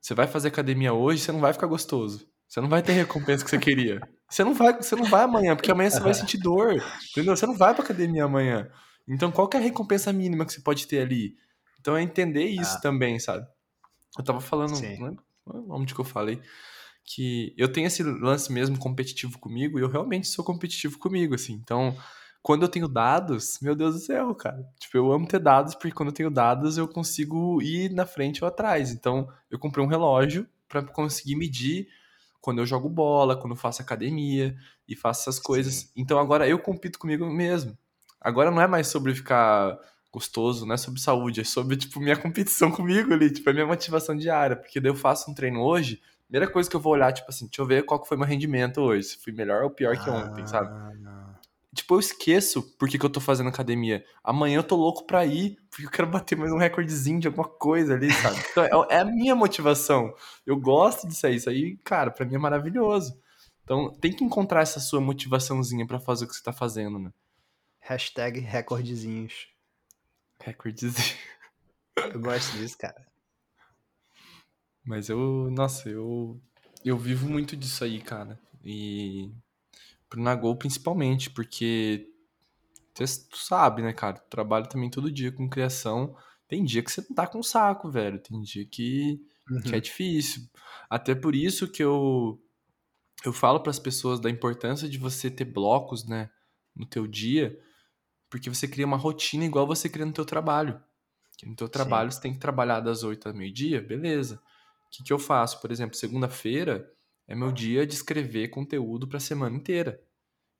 você vai fazer academia hoje, você não vai ficar gostoso. Você não vai ter a recompensa que você queria. Você não vai, você não vai amanhã, porque amanhã você vai sentir dor. Entendeu? Você não vai pra academia amanhã. Então, qual que é a recompensa mínima que você pode ter ali? Então, é entender isso ah. também, sabe? Eu tava falando, Sim. não lembro onde que eu falei, que eu tenho esse lance mesmo competitivo comigo e eu realmente sou competitivo comigo, assim. Então, quando eu tenho dados, meu Deus do céu, cara. Tipo, eu amo ter dados, porque quando eu tenho dados eu consigo ir na frente ou atrás. Então, eu comprei um relógio para conseguir medir quando eu jogo bola, quando eu faço academia e faço essas coisas. Sim. Então, agora eu compito comigo mesmo. Agora não é mais sobre ficar gostoso, não é sobre saúde, é sobre, tipo, minha competição comigo ali, tipo, é minha motivação diária, porque daí eu faço um treino hoje, primeira coisa que eu vou olhar, tipo assim, deixa eu ver qual que foi meu rendimento hoje, se fui melhor ou pior ah, que ontem, sabe? Não. Tipo, eu esqueço por que, que eu tô fazendo academia. Amanhã eu tô louco pra ir, porque eu quero bater mais um recordezinho de alguma coisa ali, sabe? Então, é, é a minha motivação. Eu gosto disso aí. Isso aí, cara, pra mim é maravilhoso. Então, tem que encontrar essa sua motivaçãozinha para fazer o que você tá fazendo, né? Hashtag recordezinhos. Recordezinho. Eu gosto disso, cara. Mas eu, nossa, eu eu vivo muito disso aí, cara. E pro Nagol principalmente, porque tu sabe, né, cara? Tu trabalha também todo dia com criação. Tem dia que você não tá com saco, velho. Tem dia que, uhum. que é uhum. difícil. Até por isso que eu eu falo para as pessoas da importância de você ter blocos, né, no teu dia, porque você cria uma rotina igual você cria no teu trabalho. no teu trabalho Sim. você tem que trabalhar das 8 ao meio-dia, beleza. O que, que eu faço? Por exemplo, segunda-feira é meu dia de escrever conteúdo para a semana inteira.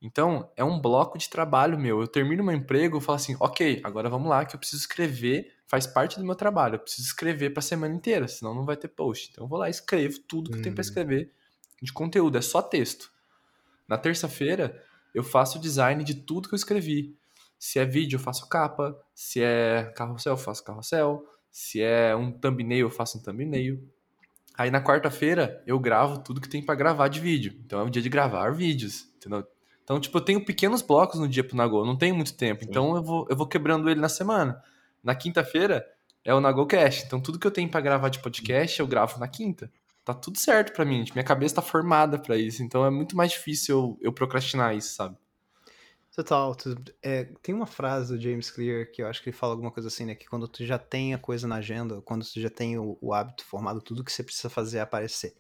Então, é um bloco de trabalho meu. Eu termino meu emprego, eu falo assim, ok, agora vamos lá, que eu preciso escrever, faz parte do meu trabalho. Eu preciso escrever para a semana inteira, senão não vai ter post. Então, eu vou lá e escrevo tudo que hum. eu tenho para escrever de conteúdo, é só texto. Na terça-feira, eu faço o design de tudo que eu escrevi. Se é vídeo, eu faço capa. Se é carrossel, eu faço carrossel. Se é um thumbnail, eu faço um thumbnail. Aí na quarta-feira eu gravo tudo que tem para gravar de vídeo. Então é o dia de gravar vídeos, entendeu? Então, tipo, eu tenho pequenos blocos no dia pro Nagô, não tenho muito tempo. Sim. Então eu vou, eu vou quebrando ele na semana. Na quinta-feira é o NagoCast. Então tudo que eu tenho para gravar de podcast eu gravo na quinta. Tá tudo certo para mim, minha cabeça tá formada para isso. Então é muito mais difícil eu, eu procrastinar isso, sabe? Total. Tu, é, tem uma frase do James Clear que eu acho que ele fala alguma coisa assim, né? Que quando tu já tem a coisa na agenda, quando tu já tem o, o hábito formado, tudo que você precisa fazer é aparecer.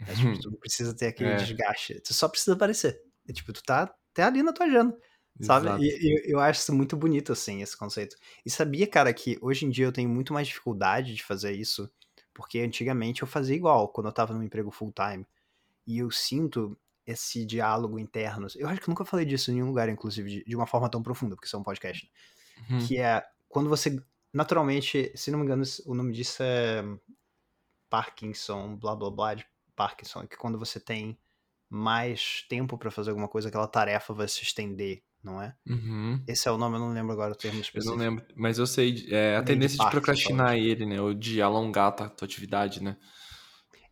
É, tipo, tu não precisa ter aquele é. desgaste. Tu só precisa aparecer. É, tipo, tu tá até ali na tua agenda. Sabe? Exato. E, e eu acho isso muito bonito, assim, esse conceito. E sabia, cara, que hoje em dia eu tenho muito mais dificuldade de fazer isso, porque antigamente eu fazia igual, quando eu tava num emprego full time. E eu sinto esse diálogo interno. Eu acho que eu nunca falei disso em nenhum lugar, inclusive, de, uma forma tão profunda, porque isso é um podcast. Né? Uhum. Que é quando você, naturalmente, se não me engano, o nome disso é Parkinson, blá blá blá de Parkinson, que quando você tem mais tempo para fazer alguma coisa, aquela tarefa vai se estender, não é? Uhum. Esse é o nome, eu não lembro agora o termo específico. Eu não lembro, mas eu sei, é, a tendência de, de procrastinar ele, né, ou de alongar a tua atividade, né?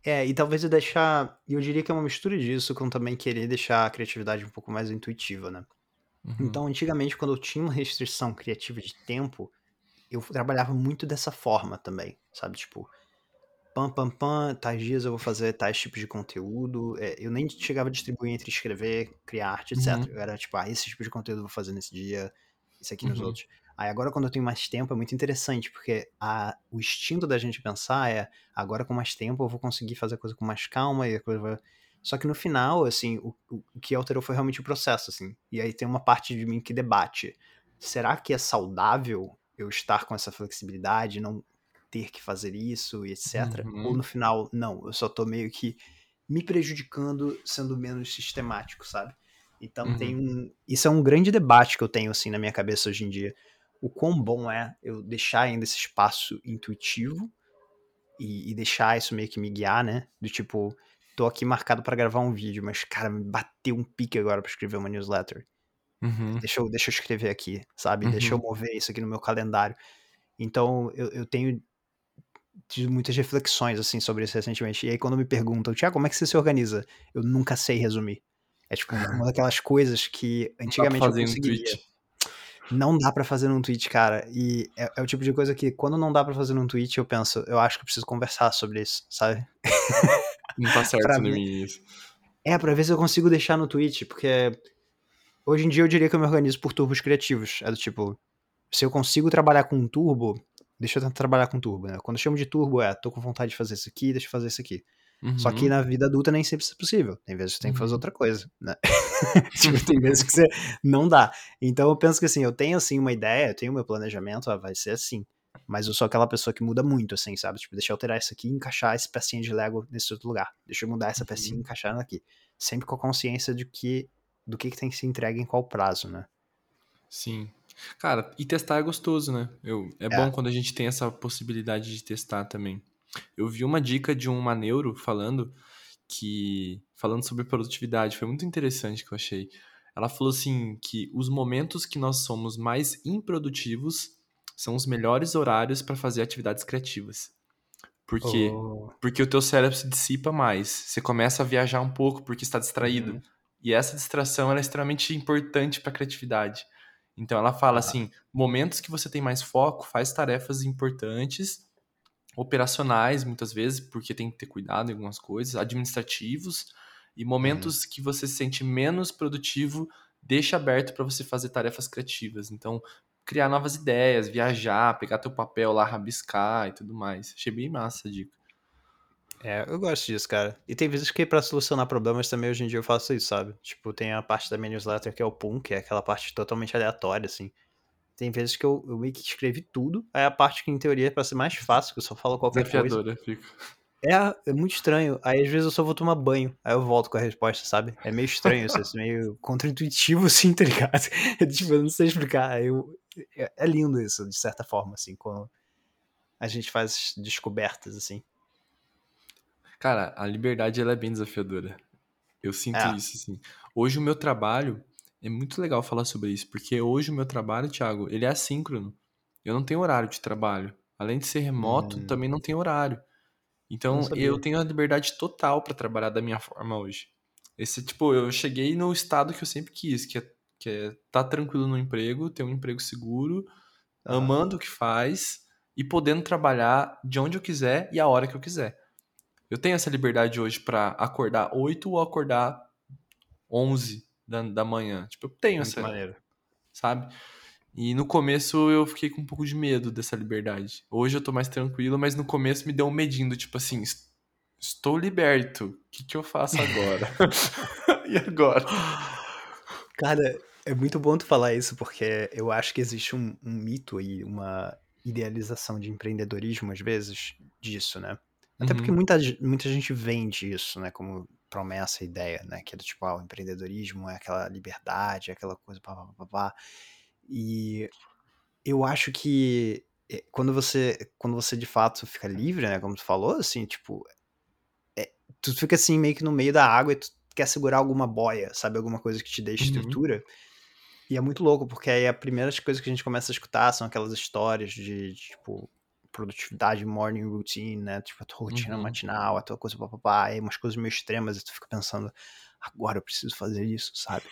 É, e talvez eu deixar. Eu diria que é uma mistura disso com também querer deixar a criatividade um pouco mais intuitiva, né? Uhum. Então, antigamente, quando eu tinha uma restrição criativa de tempo, eu trabalhava muito dessa forma também, sabe? Tipo, pam, pam, pam, tais dias eu vou fazer tais tipos de conteúdo. É, eu nem chegava a distribuir entre escrever, criar arte, etc. Uhum. Eu era tipo, ah, esse tipo de conteúdo eu vou fazer nesse dia, esse aqui nos uhum. outros. Aí agora, quando eu tenho mais tempo, é muito interessante, porque a, o instinto da gente pensar é agora com mais tempo eu vou conseguir fazer a coisa com mais calma e a coisa vai. Só que no final, assim, o, o, que alterou foi realmente o processo, assim. E aí tem uma parte de mim que debate. Será que é saudável eu estar com essa flexibilidade, não ter que fazer isso e etc? Uhum. Ou no final, não, eu só tô meio que me prejudicando sendo menos sistemático, sabe? Então uhum. tem um. Isso é um grande debate que eu tenho assim na minha cabeça hoje em dia o quão bom é eu deixar ainda esse espaço intuitivo e, e deixar isso meio que me guiar, né? Do tipo, tô aqui marcado para gravar um vídeo, mas, cara, me bateu um pique agora para escrever uma newsletter. Uhum. Deixa, eu, deixa eu escrever aqui, sabe? Uhum. Deixa eu uhum. mover isso aqui no meu calendário. Então, eu, eu tenho tido muitas reflexões, assim, sobre isso recentemente. E aí, quando me perguntam, Tiago, como é que você se organiza? Eu nunca sei resumir. É, tipo, uma daquelas coisas que antigamente eu conseguiria. Um não dá para fazer num tweet, cara. E é, é, o tipo de coisa que, quando não dá para fazer num tweet, eu penso, eu acho que eu preciso conversar sobre isso, sabe? Não tá certo Pra mim- isso. É, pra ver se eu consigo deixar no Twitch, porque hoje em dia eu diria que eu me organizo por turbos criativos. É do tipo, se eu consigo trabalhar com um turbo, deixa eu tentar trabalhar com turbo, né? Quando eu chamo de turbo é, tô com vontade de fazer isso aqui, deixa eu fazer isso aqui. Só que Uhum. na vida adulta nem sempre isso é possível. Tem vezes que você tem que fazer Uhum. outra coisa, né? tipo, tem vezes que você não dá. Então eu penso que assim, eu tenho assim uma ideia, eu tenho meu planejamento, ah, vai ser assim. Mas eu sou aquela pessoa que muda muito, assim, sabe? Tipo, deixa eu alterar isso aqui e encaixar essa pecinha de Lego nesse outro lugar. Deixa eu mudar essa pecinha e Uhum. encaixar ela aqui. Sempre com a consciência de que do que, que tem que ser entregue em qual prazo, né? Sim. Cara, e testar é gostoso, né? Eu, é, bom quando a gente tem essa possibilidade de testar também. Eu vi uma dica de uma neuro falando que falando sobre produtividade, foi muito interessante que eu achei. Ela falou assim que os momentos que nós somos mais improdutivos são os melhores horários para fazer atividades criativas. Porque Oh, porque o teu cérebro se dissipa mais. Você começa a viajar um pouco porque está distraído. Uhum. E essa distração é extremamente importante para a criatividade. Então ela fala Ah. assim: momentos que você tem mais foco, faz tarefas importantes, operacionais muitas vezes, porque tem que ter cuidado em algumas coisas, administrativos, e momentos que você se sente menos produtivo, deixa aberto para você fazer tarefas criativas. Então, criar novas ideias, viajar, pegar teu papel lá, rabiscar e tudo mais. Achei bem massa a dica. É, eu gosto disso, cara. E tem vezes que pra solucionar problemas também hoje em dia eu faço isso, sabe? Tipo, tem a parte da minha newsletter que é o Pum, que é aquela parte totalmente aleatória, assim. Tem vezes que eu, eu meio que escrevi tudo, aí a parte que em teoria é pra ser mais fácil, que eu só falo qualquer coisa. Desafiadora, fica. É, é muito estranho. Aí às vezes eu só vou tomar banho, aí eu volto com a resposta, sabe? É meio estranho isso, é meio contra-intuitivo, assim, tá ligado? Tipo, eu não sei explicar. Eu, é, é lindo isso, de certa forma, assim, quando a gente faz descobertas, assim. Cara, a liberdade ela é bem desafiadora. Eu sinto É. isso, assim. Hoje o meu trabalho, é muito legal falar sobre isso, porque hoje o meu trabalho, Thiago, ele é assíncrono. Eu não tenho horário de trabalho. Além de ser remoto, Hum. também não tenho horário. Então eu tenho a liberdade total pra trabalhar da minha forma hoje. Esse, tipo, eu cheguei no estado que eu sempre quis, que é, que é tá tranquilo no emprego, ter um emprego seguro, Ah. amando o que faz e podendo trabalhar de onde eu quiser e a hora que eu quiser. Eu tenho essa liberdade hoje pra acordar 8 ou acordar 11 da, da manhã. Tipo, eu tenho Muito essa, maneiro. sabe? E no começo eu fiquei com um pouco de medo dessa liberdade. Hoje eu tô mais tranquilo, mas no começo me deu um medinho, do tipo assim, "Es- estou liberto. O que, que eu faço agora? e agora? Cara, é muito bom tu falar isso, porque eu acho que existe um, um mito aí, uma idealização de empreendedorismo, às vezes, disso, né? Até porque Uhum. muita, ge- muita gente vende isso, né? Como promessa, ideia, né? Que é do tipo, ah, o empreendedorismo é aquela liberdade, é aquela coisa, pá, pá, pá, pá, pá. E eu acho que é, quando você, quando você de fato fica livre, né? Como tu falou, assim, tipo, é, tu fica assim meio que no meio da água e tu quer segurar alguma boia, sabe? Alguma coisa que te dê Uhum. estrutura. E é muito louco, porque aí as primeiras coisas que a gente começa a escutar são aquelas histórias de, de, tipo, produtividade, morning routine, né? Tipo, a tua rotina Uhum. matinal, a tua coisa, papapá, aí umas coisas meio extremas e tu fica pensando, agora eu preciso fazer isso, sabe?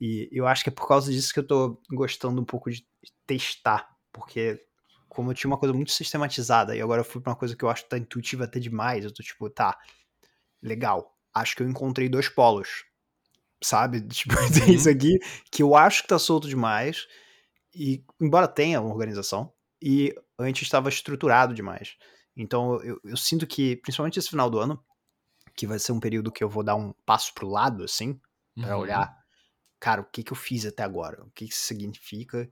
E eu acho que é por causa disso que eu tô gostando um pouco de testar, porque como eu tinha uma coisa muito sistematizada e agora eu fui pra uma coisa que eu acho que tá intuitiva até demais, eu tô tipo, tá, legal, acho que eu encontrei dois polos, sabe? Tipo, tem Uhum. isso aqui que eu acho que tá solto demais, e embora tenha uma organização, e antes estava estruturado demais. Então eu, eu sinto que, principalmente esse final do ano, que vai ser um período que eu vou dar um passo pro lado, assim, pra Uhum. olhar, cara, o que que eu fiz até agora? O que que isso significa?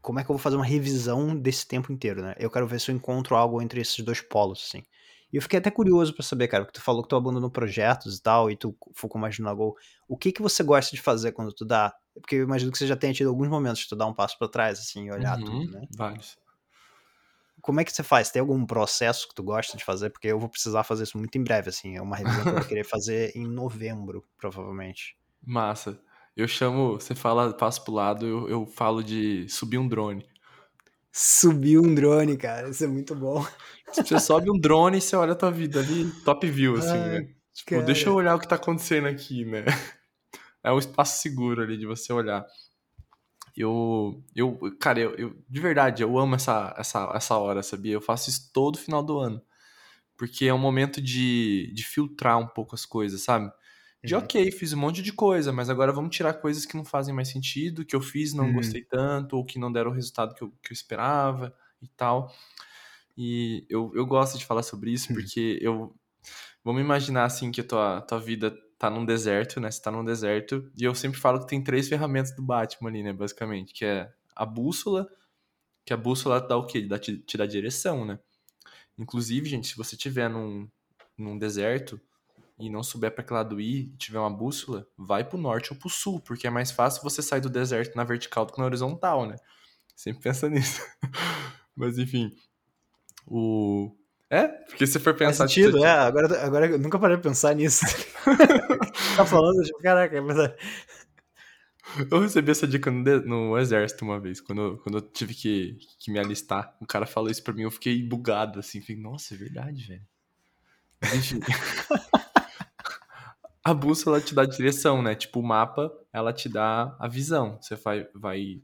Como é que eu vou fazer uma revisão desse tempo inteiro, né? Eu quero ver se eu encontro algo entre esses dois polos, assim. E eu fiquei até curioso pra saber, cara, porque tu falou que tu abandonou projetos e tal, e tu focou mais no Nagol. O que que você gosta de fazer quando tu dá? Porque eu imagino que você já tenha tido alguns momentos de tu dar um passo pra trás, assim, e olhar Uhum. tudo, né? Vários. Como é que você faz? Tem algum processo que tu gosta de fazer? Porque eu vou precisar fazer isso muito em breve, assim. É uma revisão que eu vou querer fazer em novembro, provavelmente. Massa. Eu chamo, você fala, passo pro lado, eu, eu falo de subir um drone. Subir um drone, cara, isso é muito bom. Você sobe um drone e você olha a tua vida ali, top view, assim, Ai, né? Tipo, deixa cara. eu olhar o que tá acontecendo aqui, né? É um espaço seguro ali de você olhar. Eu, eu cara, eu, eu- de verdade, eu amo essa, essa, essa hora, sabia? Eu faço isso todo final do ano. porque é um momento de, de filtrar um pouco as coisas, sabe? De Uhum. ok, fiz um monte de coisa, mas agora vamos tirar coisas que não fazem mais sentido, que eu fiz não Uhum. gostei tanto, ou que não deram o resultado que eu, que eu esperava e tal. E eu, eu gosto de falar sobre isso Uhum. porque eu. Vamos imaginar assim que a tua, tua vida tá num deserto, né? Você tá num deserto. E eu sempre falo que tem três ferramentas do Batman ali, né? Basicamente. Que é a bússola, que a bússola dá o quê? Dá, te, te dá direção, né? Inclusive, gente, se você tiver num, num deserto e não souber para que lado ir, tiver uma bússola, vai pro norte ou pro sul, porque é mais fácil você sair do deserto na vertical do que na horizontal, né? Sempre pensa nisso. Mas enfim, o é, porque se for Faz pensar sentido, tipo, é. Agora, agora eu nunca parei pra pensar nisso. tá falando, tipo, caraca, é verdade. eu recebi essa dica no, de- no exército uma vez, quando, eu- quando eu tive que, que me alistar. O cara falou isso pra mim, eu fiquei bugado assim, falei, nossa, é verdade, velho. Enfim. A bússola te dá direção, né? Tipo, o mapa, ela te dá a visão. Você vai, vai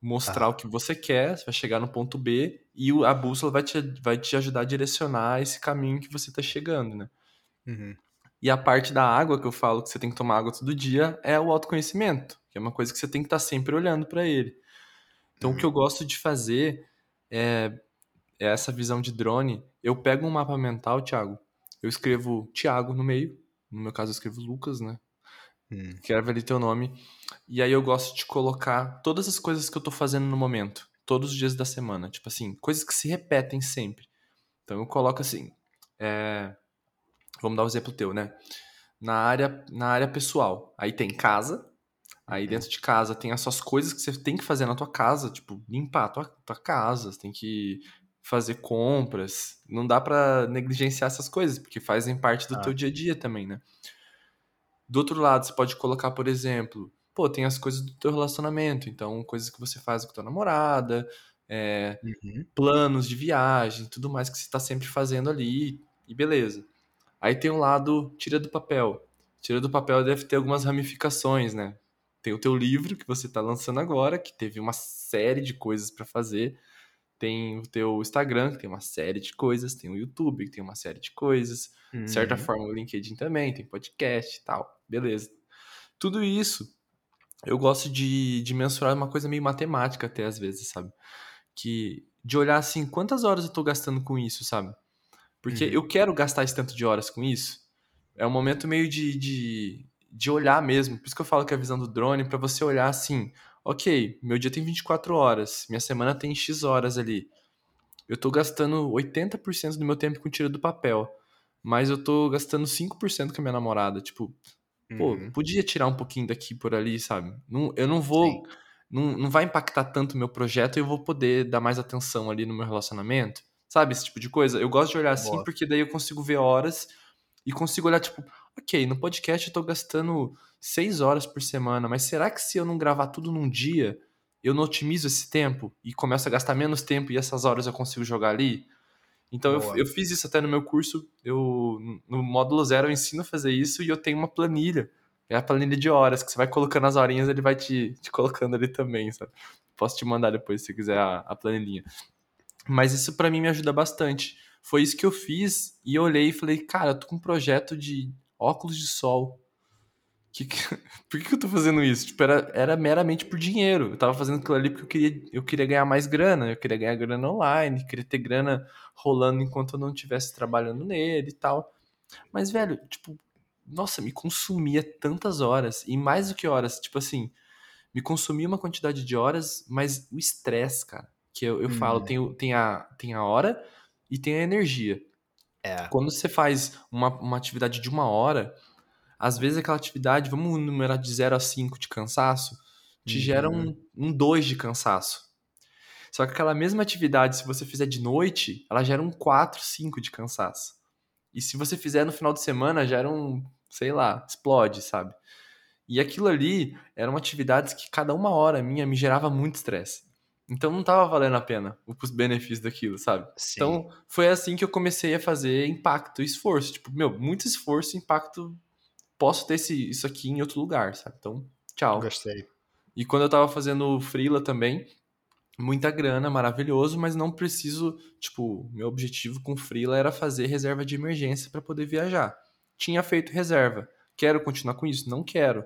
mostrar Ah. o que você quer, você vai chegar no ponto B e a bússola vai te, vai te ajudar a direcionar esse caminho que você tá chegando, né? Uhum. E a parte da água que eu falo que você tem que tomar água todo dia é o autoconhecimento, que é uma coisa que você tem que estar sempre olhando para ele. Então, o que eu gosto de fazer é, é essa visão de drone. Eu pego um mapa mental, Thiago, eu escrevo Thiago no meio, no meu caso eu escrevo Lucas, né? Hum. Escreve ali teu nome. E aí eu gosto de colocar todas as coisas que eu tô fazendo no momento, todos os dias da semana. Tipo assim, coisas que se repetem sempre. Então eu coloco assim. é, Vamos dar um exemplo teu, né? Na área, na área pessoal. Aí tem casa. Aí Uhum. dentro de casa tem as suas coisas que você tem que fazer na tua casa, tipo, limpar a tua, tua casa, você tem que fazer compras. Não dá pra negligenciar essas coisas, porque fazem parte do Ah. teu dia a dia também, né? Do outro lado, você pode colocar, por exemplo, pô, tem as coisas do teu relacionamento, então coisas que você faz com tua namorada, é, Uhum. planos de viagem, tudo mais que você está sempre fazendo ali, e beleza. Aí tem um lado, tira do papel. Tira do papel deve ter algumas ramificações, né? Tem o teu livro que você está lançando agora, que teve uma série de coisas para fazer. Tem o teu Instagram, que tem uma série de coisas. Tem o YouTube, que tem uma série de coisas. De certa Uhum. forma, o LinkedIn também, tem podcast e tal. Beleza. Tudo isso, eu gosto de, de mensurar uma coisa meio matemática até às vezes, sabe? Que de olhar assim, quantas horas eu tô gastando com isso, sabe? Porque Uhum. eu quero gastar esse tanto de horas com isso. É um momento meio de, de, de olhar mesmo. Por isso que eu falo que é a visão do drone, pra você olhar assim, ok, meu dia tem 24 horas, minha semana tem X horas ali. Eu tô gastando 80% do meu tempo com tira do papel. Mas eu tô gastando 5% com a minha namorada. Tipo, pô, Uhum. podia tirar um pouquinho daqui por ali, sabe? Não, eu não vou. Sim. Não, não vai impactar tanto o meu projeto e eu vou poder dar mais atenção ali no meu relacionamento. Sabe? Esse tipo de coisa. Eu gosto de olhar assim Boa. porque daí eu consigo ver horas e consigo olhar, tipo, ok, no podcast eu tô gastando 6 horas por semana, mas será que se eu não gravar tudo num dia, eu não otimizo esse tempo e começo a gastar menos tempo e essas horas eu consigo jogar ali? Então eu, eu fiz isso até no meu curso. Eu, no módulo zero eu ensino a fazer isso e eu tenho uma planilha. É a planilha de horas, que você vai colocando as horinhas, ele vai te, te colocando ali também, sabe? Posso te mandar depois se você quiser a, a planilhinha. Mas isso pra mim me ajuda bastante. Foi isso que eu fiz e eu olhei e falei, cara, eu tô com um projeto de óculos de sol. Que que- Por que, eu tô fazendo isso? Tipo, era, era meramente por dinheiro. Eu tava fazendo aquilo ali porque eu queria, eu queria ganhar mais grana. Eu queria ganhar grana online, queria ter grana rolando enquanto eu não estivesse trabalhando nele e tal. Mas, velho, tipo, nossa, me consumia tantas horas. E mais do que horas, tipo assim, me consumia uma quantidade de horas, mas o estresse, cara. Que eu, eu falo, Hum. tem, tem, a, tem a hora e tem a energia. É. Quando você faz uma, uma atividade de uma hora, às vezes aquela atividade, vamos numerar de 0 a 5 de cansaço, te Uhum. gera um, um 2 de cansaço. Só que aquela mesma atividade, se você fizer de noite, ela gera um 4, 5 de cansaço. E se você fizer no final de semana, gera um, sei lá, explode, sabe? E aquilo ali eram atividades que cada uma hora minha me gerava muito estresse. Então não tava valendo a pena os benefícios daquilo, sabe? Sim. Então foi assim que eu comecei a fazer impacto e esforço. Tipo, meu, muito esforço e impacto. Posso ter esse, isso aqui em outro lugar, sabe? Então, tchau. Gostei. E quando eu tava fazendo freela também, muita grana, maravilhoso, mas não preciso, tipo, meu objetivo com freela era fazer reserva de emergência para poder viajar. Tinha feito reserva. Quero continuar com isso? Não quero.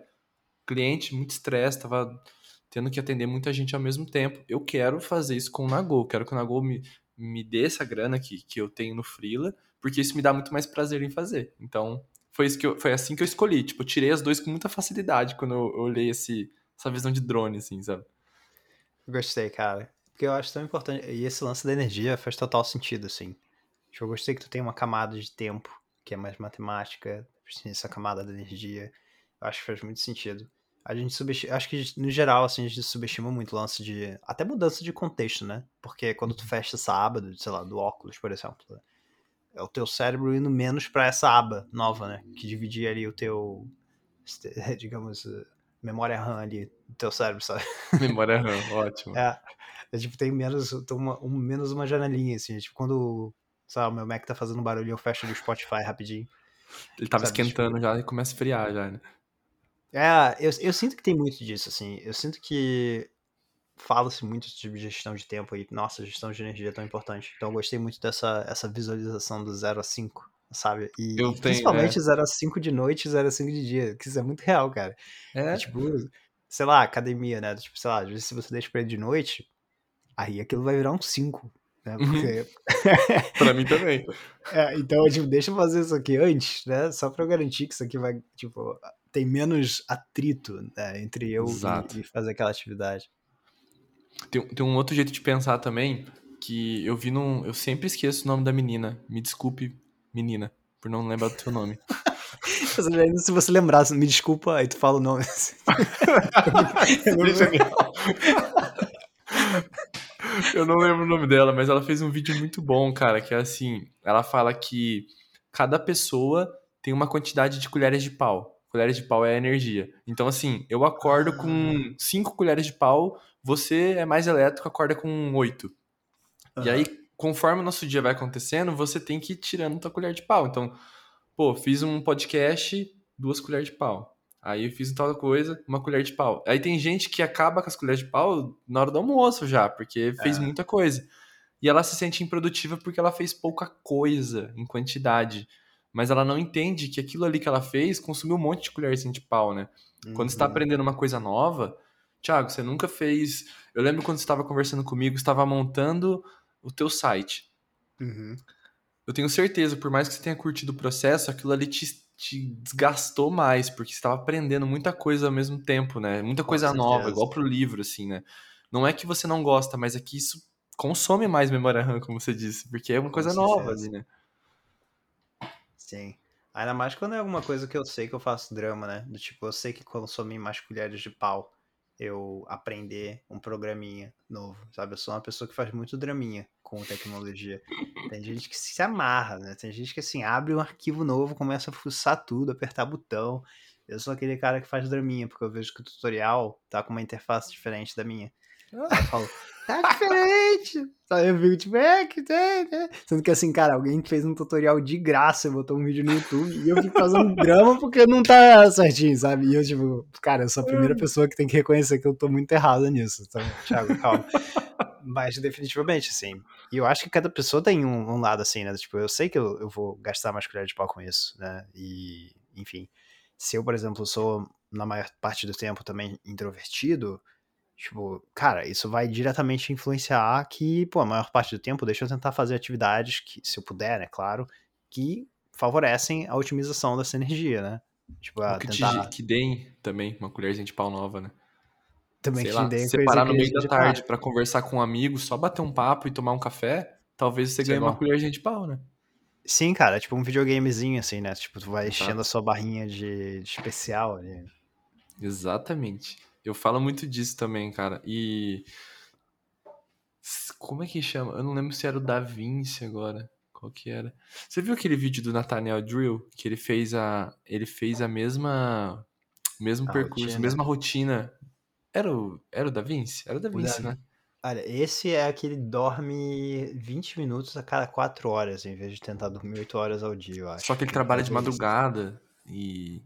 Cliente, muito estresse, tava tendo que atender muita gente ao mesmo tempo. Eu quero fazer isso com o Nagô, quero que o Nagô me, me dê essa grana que, que eu tenho no freela, porque isso me dá muito mais prazer em fazer. Então, foi, isso que eu, foi assim que eu escolhi. Tipo, eu tirei as duas com muita facilidade quando eu, eu olhei esse, essa visão de drone, assim, sabe? Gostei, cara. Porque eu acho tão importante. E esse lance da energia faz total sentido, assim. Tipo, eu gostei que tu tem uma camada de tempo, que é mais matemática, essa camada da energia. Eu acho que faz muito sentido. A gente subestima. Acho que, no geral, assim, a gente subestima muito o lance de. Até mudança de contexto, né? Porque quando tu fecha essa aba, do, sei lá, do óculos, por exemplo, né? É o teu cérebro indo menos para essa aba nova, né? Que dividia ali o teu. Digamos memória RAM ali do teu cérebro, sabe? Memória RAM, ótimo. É, é tipo, tem menos uma, um, menos uma janelinha, assim. Tipo, quando, sabe, o meu Mac tá fazendo barulho, eu fecho do Spotify rapidinho. Ele tava sabe, esquentando tipo... já e começa a esfriar já, né? É, eu, eu sinto que tem muito disso, assim. Eu sinto que fala-se muito de gestão de tempo aí. Nossa, gestão de energia é tão importante. Então eu gostei muito dessa essa visualização do 0 a 5 sabe? E eu tenho, principalmente é. 0 a 5 de noite e 0 a 5 de dia, que isso é muito real, cara. É. tipo, sei lá, academia, né? Tipo, sei lá, às vezes se você deixa pra ele de noite, aí aquilo vai virar um 5. Né? Uhum. Porque... pra mim também. É, então, tipo, deixa eu fazer isso aqui antes, né? Só pra eu garantir que isso aqui vai, tipo, tem menos atrito né? entre eu e, e, fazer aquela atividade. Tem, tem um outro jeito de pensar também, que eu vi num. Eu sempre esqueço o nome da menina. Me desculpe menina, por não lembrar do seu nome. Se você lembrasse, me desculpa, aí tu fala o nome. Eu não lembro o nome dela, mas ela fez um vídeo muito bom, cara, que é assim, ela fala que cada pessoa tem uma quantidade de colheres de pau. Colheres de pau é energia. Então, assim, eu acordo com cinco colheres de pau, você é mais elétrico, acorda com oito. Uhum. E aí, conforme o nosso dia vai acontecendo, você tem que ir tirando tua colher de pau. Então, pô, fiz um podcast, duas colheres de pau. Aí eu fiz tal coisa, uma colher de pau. Aí tem gente que acaba com as colheres de pau na hora do almoço já, porque fez é. muita coisa. E ela se sente improdutiva porque ela fez pouca coisa em quantidade. Mas ela não entende que aquilo ali que ela fez consumiu um monte de colherzinha de pau, né? Uhum. Quando você está aprendendo uma coisa nova, Thiago, você nunca fez. Eu lembro quando você estava conversando comigo, estava montando o teu site. Uhum. Eu tenho certeza, por mais que você tenha curtido o processo, aquilo ali te, te desgastou mais, porque você estava aprendendo muita coisa ao mesmo tempo, né? Muita coisa nova, igual pro livro, assim, né? Não é que você não gosta, mas é que isso consome mais memória RAM, como você disse, porque é uma coisa nova ali, né? Sim. Ainda mais quando é alguma coisa que eu sei que eu faço drama, né? Do tipo, eu sei que consome mais colheres de pau eu aprender um programinha novo, sabe? Eu sou uma pessoa que faz muito draminha com tecnologia. Tem gente que se amarra, né? Tem gente que, assim, abre um arquivo novo, começa a fuçar tudo, apertar botão. Eu sou aquele cara que faz draminha, porque eu vejo que o tutorial tá com uma interface diferente da minha. Falo, tá diferente. Aí eu fico tipo, é, que tem, né? Sendo que assim, cara, alguém fez um tutorial de graça botou um vídeo no YouTube e eu fico fazendo drama porque não tá certinho, sabe? E eu, tipo, cara, eu sou a primeira hum. pessoa que tem que reconhecer que eu tô muito errado nisso. Então, Thiago, calma. Mas definitivamente, assim. E eu acho que cada pessoa tem um, um lado assim, né? Tipo, eu sei que eu, eu vou gastar mais colher de pau com isso, né? E, enfim. Se eu, por exemplo, sou, na maior parte do tempo, também introvertido, Tipo, cara, isso vai diretamente influenciar que, pô, a maior parte do tempo deixa eu tentar fazer atividades que, se eu puder, né, claro, que favorecem a otimização dessa energia, né? Tipo, a que, tentar... te, que deem também uma colherzinha de pau nova, né? Também Sei que lá, deem separar no meio da tarde para conversar com um amigo, só bater um papo e tomar um café, talvez você ganhe uma colherzinha de pau, né? Sim, cara, tipo um videogamezinho assim, né? Tipo, tu vai enchendo a sua barrinha de, de especial ali. Exatamente. Eu falo muito disso também, cara. E. Como é que chama? Eu não lembro se era o Da Vinci agora. Qual que era? Você viu aquele vídeo do Nathaniel Drill? Que ele fez a. Ele fez a mesma. Mesmo a percurso, rotina. mesma rotina. Era o, era o Da Vinci? Era o Da Vinci, o da... né? Olha, esse é aquele dorme 20 minutos a cada 4 horas, em vez de tentar dormir 8 horas ao dia, eu acho. Só que ele trabalha de madrugada e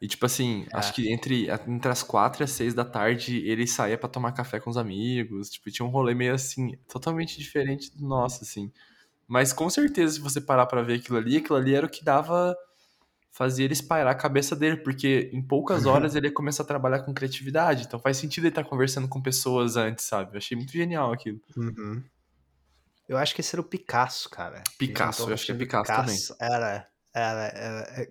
E, tipo assim, É. acho que entre, entre as quatro e as seis da tarde ele saía pra tomar café com os amigos. Tipo, tinha um rolê meio assim, totalmente diferente do nosso, assim. Mas com certeza, se você parar pra ver aquilo ali, aquilo ali era o que dava. fazia ele espairar a cabeça dele, porque em poucas horas ele ia começar a trabalhar com criatividade. Então faz sentido ele estar conversando com pessoas antes, sabe? Eu achei muito genial aquilo. Uhum. Eu acho que esse era o Picasso, cara. Picasso, eu acho que é o Picasso também. Era, era, era.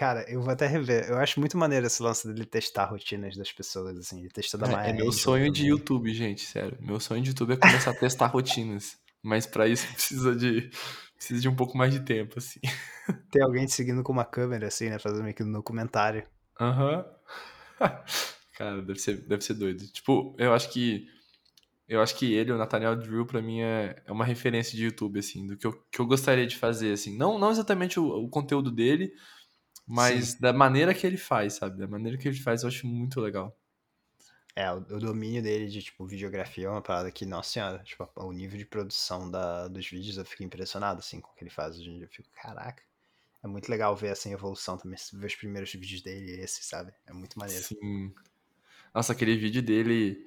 Cara, eu vou até rever. Eu acho muito maneiro esse lance dele testar rotinas das pessoas, assim. Ele testou da É, é meu sonho de também. YouTube, gente, sério. Meu sonho de YouTube é começar a testar rotinas. Mas pra isso precisa de precisa de um pouco mais de tempo, assim. Tem alguém te seguindo com uma câmera, assim, né? Fazendo meio que um documentário. Aham. Cara, deve ser, deve ser doido. Tipo, eu acho que eu acho que ele, o Nathaniel Drew, pra mim é, é uma referência de YouTube, assim, do que eu, que eu gostaria de fazer, assim. Não, não exatamente o, o conteúdo dele, mas da maneira que ele faz, sabe? Da maneira que ele faz eu acho muito legal. É, o, o domínio dele de, tipo, videografia é uma parada que, nossa senhora, tipo, o nível de produção da, dos vídeos eu fico impressionado, assim, com o que ele faz hoje em dia. Eu fico, caraca. É muito legal ver essa evolução também, ver os primeiros vídeos dele e esse, sabe? É muito maneiro. Sim. Nossa, aquele vídeo dele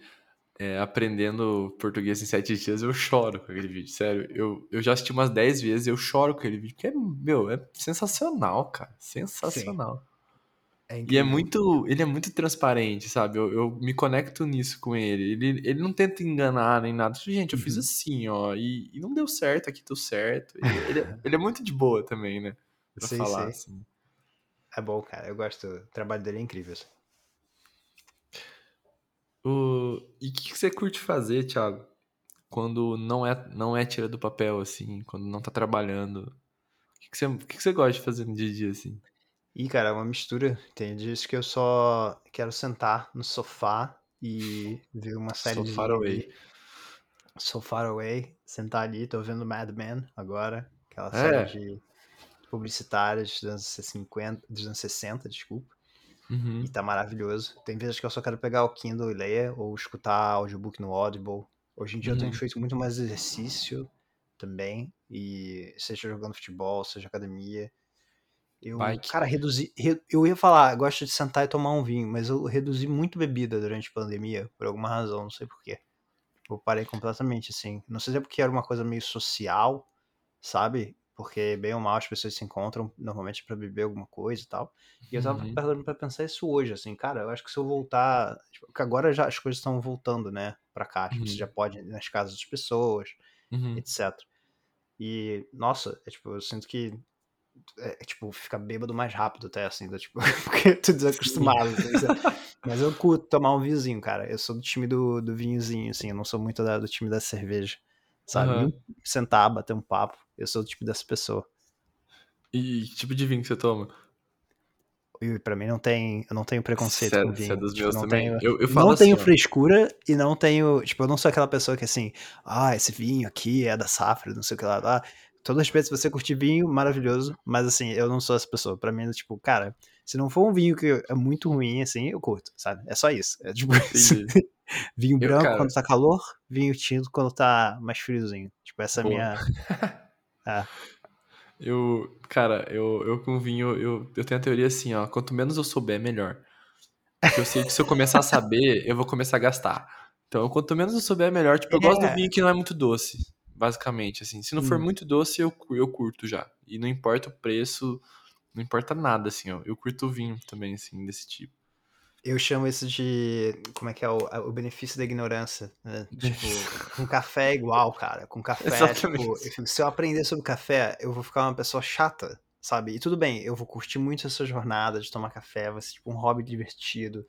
é, aprendendo português em sete dias, eu choro com aquele vídeo, sério. Eu, eu já assisti umas 10 vezes e eu choro com aquele vídeo, porque, é, meu, é sensacional, cara. Sensacional. É E é muito, ele é muito transparente, sabe? Eu, eu me conecto nisso com ele. Ele, ele não tenta enganar nem nada. Gente, eu fiz Uhum. assim, ó, e, e não deu certo, aqui deu certo. Ele, ele, é- ele é muito de boa também, né? Pra Sei, falar, sei. assim. É bom, cara. Eu gosto. O trabalho dele é incrível. assim. O... E o que, que você curte fazer, Thiago? Quando não é, não é tira do papel, assim, quando não tá trabalhando. O que, que, você, o que, que você gosta de fazer no dia a dia, assim? Ih, cara, é uma mistura. Tem dias que eu só quero sentar no sofá e ver uma So série far away. So Far Away, sentar ali, tô vendo Mad Men agora, aquela série É. de publicitárias dos anos 50, dos anos 60, desculpa, Uhum. e tá maravilhoso. Tem vezes que eu só quero pegar o Kindle e ler, ou escutar audiobook no Audible. Hoje em dia eu tenho Uhum. feito muito mais exercício também, e seja jogando futebol, seja academia. Eu, Bike. cara, reduzi. re- eu ia falar, gosto de sentar e tomar um vinho, mas eu reduzi muito bebida durante a pandemia, por alguma razão, não sei porquê. Eu parei completamente, assim. Não sei se é porque era uma coisa meio social, sabe? Porque, bem ou mal, as pessoas se encontram normalmente pra beber alguma coisa e tal. E eu tava Uhum. parando pra pensar isso hoje, assim, cara, eu acho que se eu voltar. Tipo, porque agora já as coisas estão voltando, né, pra cá. Tipo, você Uhum. já pode ir nas casas das pessoas, Uhum. etc. E, nossa, é, tipo, eu sinto que. É, é, tipo, fica bêbado mais rápido até, assim, do, tipo, porque eu tô desacostumado. assim? Mas eu curto tomar um vinhozinho, cara. Eu sou do time do, do vinhozinho, assim, eu não sou muito da- do time da cerveja, sabe? Aham. E um- sentar, bater um papo, eu sou do tipo dessa pessoa. E que tipo de vinho que você toma? E pra mim não tem, eu não tenho preconceito é- com é vinho. dos Tipo, meus não também. tenho, Eu- eu falo não tenho assim, ó. frescura e não tenho, tipo, eu não sou aquela pessoa que assim, ah, esse vinho aqui é da safra, não sei o que lá. Ah, todo respeito se você curtir vinho, maravilhoso, mas assim, eu não sou essa pessoa. Pra mim, é tipo, cara, se não for um vinho que é muito ruim, assim, eu curto, sabe? É só isso. É tipo isso. Vinho Eu, branco cara- quando tá calor, vinho tinto quando tá mais friozinho. Tipo, essa é a minha. É. Eu, cara, eu, eu com vinho, eu, eu tenho a teoria assim, ó. Quanto menos eu souber, melhor. Porque eu sei que se eu começar a saber, eu vou começar a gastar. Então, quanto menos eu souber, melhor. Tipo, eu gosto do É. vinho que não é muito doce, basicamente, assim. Se não for Hum. muito doce, eu, eu curto já. E não importa o preço, não importa nada, assim, ó. Eu curto o vinho também, assim, desse tipo. Eu chamo isso de. Como é que é o, o benefício da ignorância? né? Tipo, com café é igual, cara. Com café, Exatamente. tipo, eu se eu aprender sobre café, eu vou ficar uma pessoa chata, sabe? E tudo bem, eu vou curtir muito essa jornada de tomar café, vai ser tipo um hobby divertido.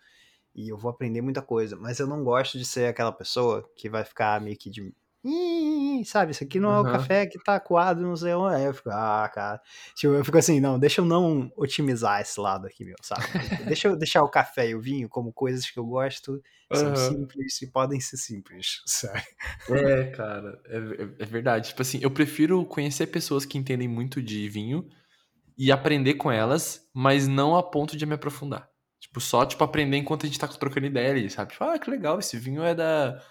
E eu vou aprender muita coisa. Mas eu não gosto de ser aquela pessoa que vai ficar meio que de. "Ih, Sabe, isso aqui não é o café que tá coado, não sei onde. Aí eu fico, ah, cara. Tipo, eu fico assim, não, deixa eu não otimizar esse lado aqui, meu, sabe? Deixa eu deixar o café e o vinho como coisas que eu gosto, são Aham. simples e podem ser simples, sabe? É, cara, é, é- é verdade. Tipo assim, eu prefiro conhecer pessoas que entendem muito de vinho e aprender com elas, mas não a ponto de me aprofundar. Tipo, só, tipo, aprender enquanto a gente tá trocando ideia ali, sabe? Tipo, ah, que legal, esse vinho é da...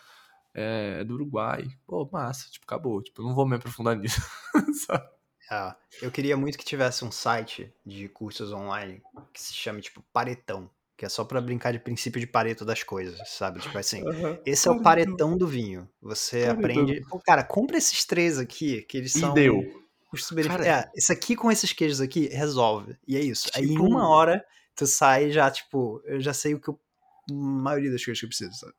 É, é do Uruguai. Pô, massa. Tipo, acabou. Tipo, não vou me aprofundar nisso, sabe? Ah, eu queria muito que tivesse um site de cursos online que se chame, tipo, Paretão. Que é só pra brincar de princípio de Pareto das coisas, sabe? Tipo assim, Aham. esse é o paretão do vinho. Você Paretão. aprende. Pô, cara, compra esses três aqui, que eles E são. deu. custo-benefício. Cara, É, esse aqui com esses queijos aqui resolve. E é isso. Aí em Tipo- uma hora tu sai já, tipo, eu já sei o que eu. A maioria das coisas que eu preciso, sabe?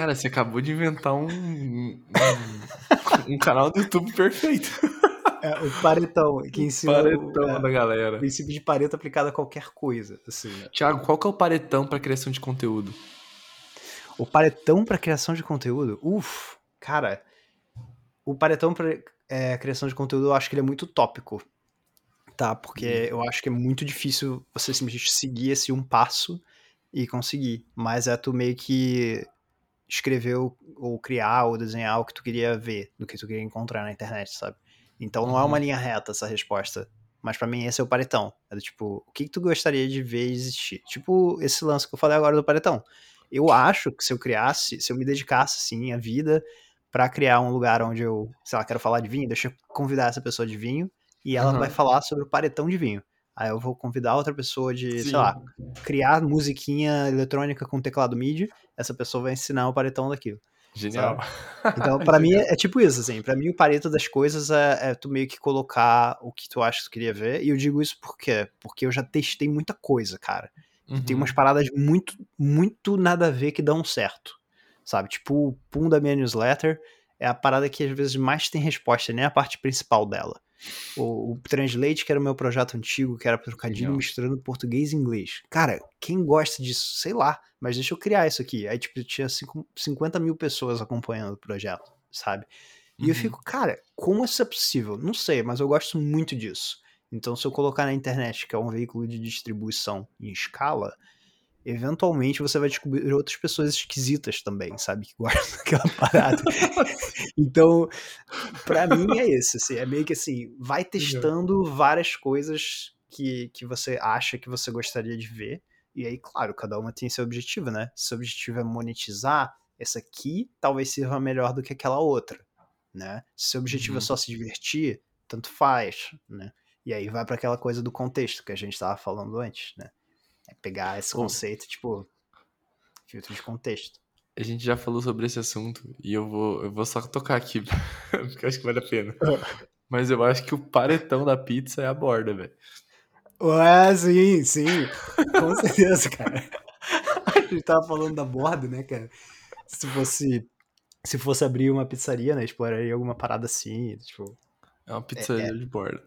Cara, você acabou de inventar um, um, um canal do YouTube perfeito. É, o paretão, que ensina Paretão o, é, da galera. princípio de pareto aplicado a qualquer coisa. Assim? Thiago, qual que é o paretão pra criação de conteúdo? O paretão para criação de conteúdo, uff, cara, o paretão para criação de conteúdo eu acho que ele é muito tópico, tá? Porque eu acho que é muito difícil você simplesmente seguir esse um passo e conseguir, mas é tu meio que escrever ou, criar ou desenhar o que tu queria ver, do que tu queria encontrar na internet, sabe? Então não é uma Uhum. linha reta essa resposta. Mas pra mim esse é o paretão. É do tipo, o que, que tu gostaria de ver existir? Tipo esse lance que eu falei agora do paretão. Eu acho que se eu criasse, se eu me dedicasse assim a vida pra criar um lugar onde eu, sei lá, quero falar de vinho, deixa eu convidar essa pessoa de vinho e ela Aham. vai falar sobre o paretão de vinho. Aí eu vou convidar outra pessoa de, Sim. sei lá, criar musiquinha eletrônica com teclado MIDI, essa pessoa vai ensinar o paretão daquilo. Genial. Então, pra mim, é, é tipo isso, assim. Pra mim, o pareto das coisas é, é tu meio que colocar o que tu acha que tu queria ver. E eu digo isso por quê? Porque eu já testei muita coisa, cara. Uhum. Tem umas paradas muito, muito nada a ver que dão certo. Sabe? Tipo, o Pum da minha newsletter é a parada que às vezes mais tem resposta, nem a parte principal dela. O, o Translate, que era o meu projeto antigo, que era trocadilho misturando português e inglês. Cara, quem gosta disso, sei lá, mas deixa eu criar isso aqui. Aí, tipo, tinha cinco- 50 mil pessoas acompanhando o projeto, sabe? E eu Uhum. fico, cara, como isso é possível? Não sei, mas eu gosto muito disso. Então, se eu colocar na internet, que é um veículo de distribuição em escala, eventualmente você vai descobrir outras pessoas esquisitas também, sabe? Que gostam daquela parada. então, pra mim é isso, assim, é meio que assim, vai testando várias coisas que, que você acha que você gostaria de ver, e aí, claro, cada uma tem seu objetivo, né? Se o objetivo é monetizar, essa aqui talvez sirva melhor do que aquela outra, né? Se o objetivo é Uhum. só se divertir, tanto faz, né? E aí vai pra aquela coisa do contexto que a gente tava falando antes, né? É pegar esse conceito, tipo, filtro de contexto. A gente já falou sobre esse assunto e eu vou, eu vou só tocar aqui, porque eu acho que vale a pena. Mas eu acho que o paretão da pizza é a borda, velho. Ué, sim, sim. Com certeza, cara. A gente tava falando da borda, né, cara? Se fosse. Se fosse abrir uma pizzaria, né? Exploraria alguma parada assim, tipo. É uma pizzaria de borda.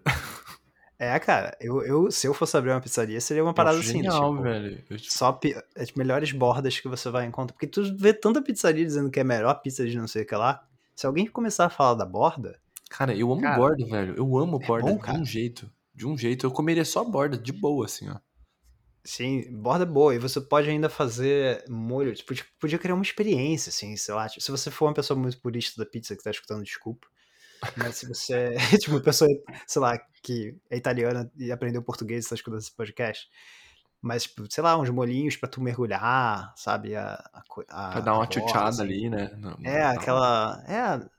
É, cara, eu, eu, se eu fosse abrir uma pizzaria, seria uma parada assim, genial, tipo, velho. Eu, tipo, só pi- as melhores bordas que você vai encontrar. Porque tu vê tanta pizzaria dizendo que é a melhor pizza de não sei o que lá. Se alguém começar a falar da borda, Cara, eu amo Cara, borda, velho. Eu amo é borda bom, de um jeito. De um jeito. Eu comeria só borda, de boa, assim, ó. Sim, borda é boa. E você pode ainda fazer molho. Tipo, tipo, podia criar uma experiência, assim, sei lá. Tipo, se você for uma pessoa muito purista da pizza que tá escutando, desculpa. Mas se você é tipo uma pessoa, sei lá, que é italiana e aprendeu português e tá escutando esse podcast. Mas, tipo, sei lá, uns molhinhos pra tu mergulhar, sabe? A, a, a, Pra dar uma a borda, chuchada assim. ali, né? No- É, na- aquela. É.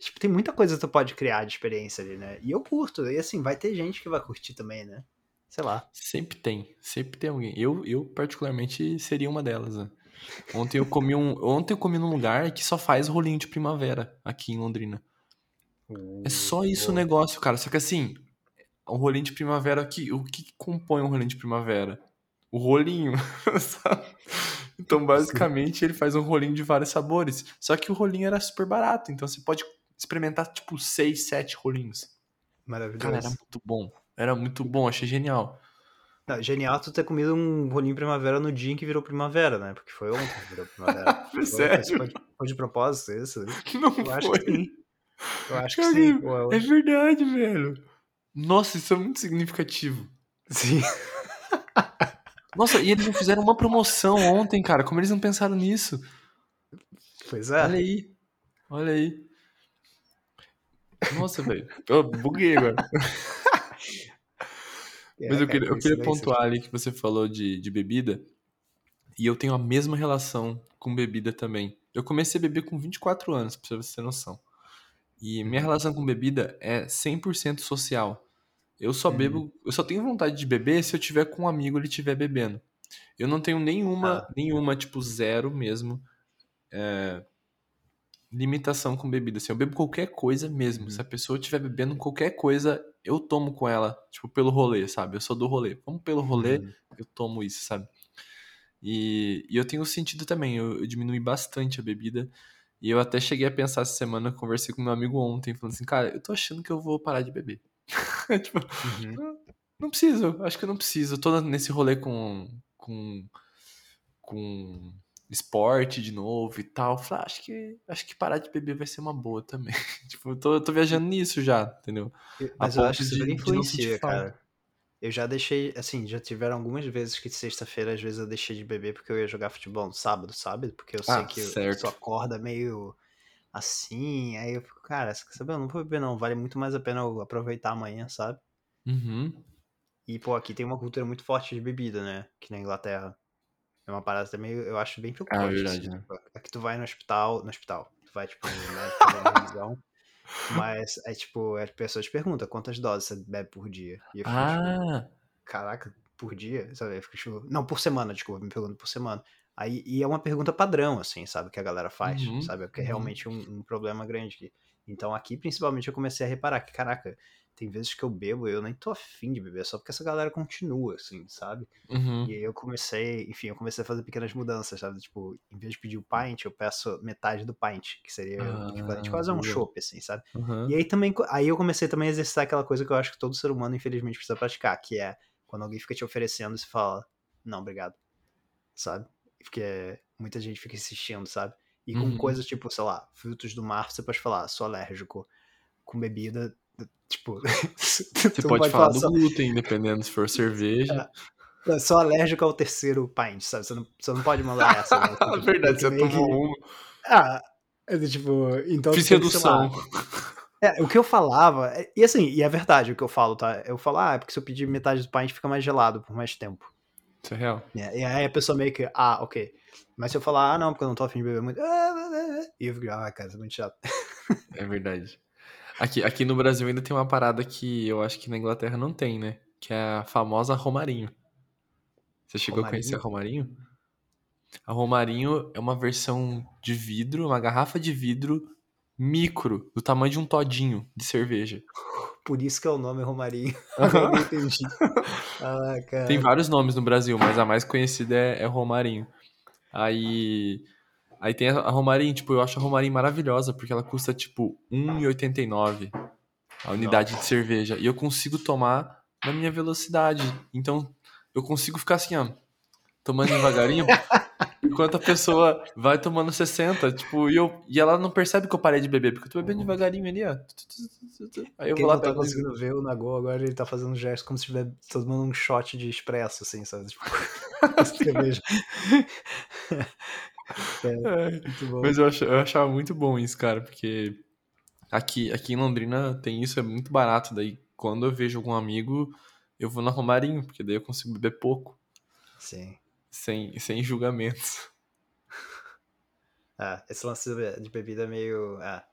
Tipo, tem muita coisa que tu pode criar de experiência ali, né? E eu curto. E assim, vai ter gente que vai curtir também, né? Sei lá. Sempre tem. Sempre tem alguém. Eu, eu particularmente, seria uma delas, né? Ontem eu comi um. Ontem eu comi num lugar que só faz rolinho de primavera aqui em Londrina. É só isso o negócio, cara. Só que assim, o rolinho de primavera aqui, o que compõe um rolinho de primavera? O rolinho, sabe? Então, basicamente, ele faz um rolinho de vários sabores. Só que o rolinho era super barato, então você pode experimentar, tipo, seis, sete rolinhos. Maravilhoso. Cara, era muito bom. Era muito bom, achei genial. Não, genial tu ter comido um rolinho primavera no dia em que virou primavera, né? Porque foi ontem que virou primavera. Sério? Foi, foi de propósito isso? Não Eu acho foi. que sim. Eu acho que sim. Ué, É verdade, velho. Nossa, isso é muito significativo. Sim. Nossa, e eles não fizeram uma promoção ontem, cara. Como eles não pensaram nisso? Pois é. Olha aí. Olha aí. Nossa, velho. Eu buguei agora. É, Mas eu queria, eu queria pontuar ali que você falou de, de bebida. E eu tenho a mesma relação com bebida também. Eu comecei a beber com 24 anos, pra você ter noção. E minha relação com bebida é 100% social. Eu só bebo, eu só tenho vontade de beber se eu tiver com um amigo e ele estiver bebendo. Eu não tenho nenhuma, Ah. nenhuma, tipo, zero mesmo, é, limitação com bebida. Assim, eu bebo qualquer coisa mesmo. Uhum. Se a pessoa estiver bebendo qualquer coisa, eu tomo com ela, tipo, pelo rolê, sabe? Eu sou do rolê. Vamos pelo rolê, Uhum. eu tomo isso, sabe? E, e eu tenho sentido também, eu, eu diminui bastante a bebida. E eu até cheguei a pensar essa semana, conversei com meu amigo ontem, falando assim, cara, eu tô achando que eu vou parar de beber. tipo, Uhum. não preciso, acho que eu não preciso. Eu tô nesse rolê com, com, com esporte de novo e tal. Falei, ah, acho que, acho que parar de beber vai ser uma boa também. tipo, eu tô, eu tô viajando nisso já, entendeu? Eu- A Mas eu acho que super de não influencia, cara. Eu já deixei, assim, já tiveram algumas vezes que sexta-feira, às vezes, eu deixei de beber porque eu ia jogar futebol no sábado, sabe? Porque eu sei Ah, que certo. tu acorda meio assim, aí eu fico, cara, saber? Eu não vou beber não, vale muito mais a pena eu aproveitar amanhã, sabe? Uhum. E, pô, aqui tem uma cultura muito forte de bebida, né? Que na Inglaterra. É uma parada também, eu acho bem preocupante. verdade, assim, né? Aqui tu vai no hospital, no hospital, tu vai, tipo, no mas é tipo, as pessoas perguntam quantas doses você bebe por dia. E eu fico, tipo, Ah, caraca, por dia? Sabe? Eu fico, tipo, não, por semana, desculpa, me pergunto por semana. Aí, e é uma pergunta padrão, assim, sabe, que a galera faz, Uhum, sabe? Porque é uhum. realmente um, um problema grande aqui. Então aqui, principalmente, eu comecei a reparar que, caraca, tem vezes que eu bebo e eu nem tô afim de beber, só porque essa galera continua, assim, sabe? uhum. E aí eu comecei, enfim, eu comecei a fazer pequenas mudanças, sabe? Tipo, em vez de pedir o pint, eu peço metade do pint, que seria o equivalente Ah, quase a um chopp, assim, sabe? Uhum. E aí também, aí eu comecei também a exercitar aquela coisa que eu acho que todo ser humano, infelizmente, precisa praticar, que é quando alguém fica te oferecendo, você fala, não, obrigado, sabe? Porque muita gente fica insistindo, sabe? E com Uhum. coisas tipo, sei lá, frutos do mar, você pode falar, sou alérgico. Com bebida, tipo. Você pode, falar do glúten, dependendo se for cerveja. Só, sou alérgico ao terceiro pint, sabe? Você não, você não pode mandar essa. Né? Você Verdade, você tomou que- uma. Ah, é tipo, então. Fiz redução. É, o que eu falava, é- e assim, e é verdade o que eu falo, tá? Eu falo, ah, é porque se eu pedir metade do pint fica mais gelado por mais tempo. Isso é real. né? E aí a pessoa meio que, ah, ok. Mas se eu falar, ah, não, porque eu não tô afim de beber muito. E eu fico, ah, cara, isso é muito chato. É verdade. Aqui, aqui no Brasil ainda tem uma parada que eu acho que na Inglaterra não tem, né? Que é a famosa Romarinho. Você chegou a conhecer a Romarinho? A Romarinho é uma versão de vidro, uma garrafa de vidro micro, do tamanho de um todinho de cerveja. Por isso que é o nome Romarinho. Agora eu entendi. Ah. Tem vários nomes no Brasil, mas a mais conhecida é, é Romarinho. Aí, aí tem a Romarinho, tipo, eu acho a Romarinho maravilhosa, porque ela custa, tipo, R$1,89 a unidade de cerveja. E eu consigo tomar na minha velocidade. Então, eu consigo ficar assim, ó, tomando devagarinho, enquanto a pessoa vai tomando 60, tipo, e, eu, e ela não percebe que eu parei de beber, porque eu tô bebendo devagarinho ali, ó. Aí eu Quem vou lá não tá conseguindo ver o Nagô, agora ele tá fazendo um gesto como se estivesse tomando um shot de expresso, assim, sabe? Tipo, cerveja. É. Mas eu, ach- eu achava muito bom isso, cara, porque aqui, aqui em Londrina tem isso, é muito barato. Daí quando eu vejo algum amigo, eu vou na Romarinho, porque daí eu consigo beber pouco, Sim. sem, sem julgamentos. É, esse lance de bebida é meio. É.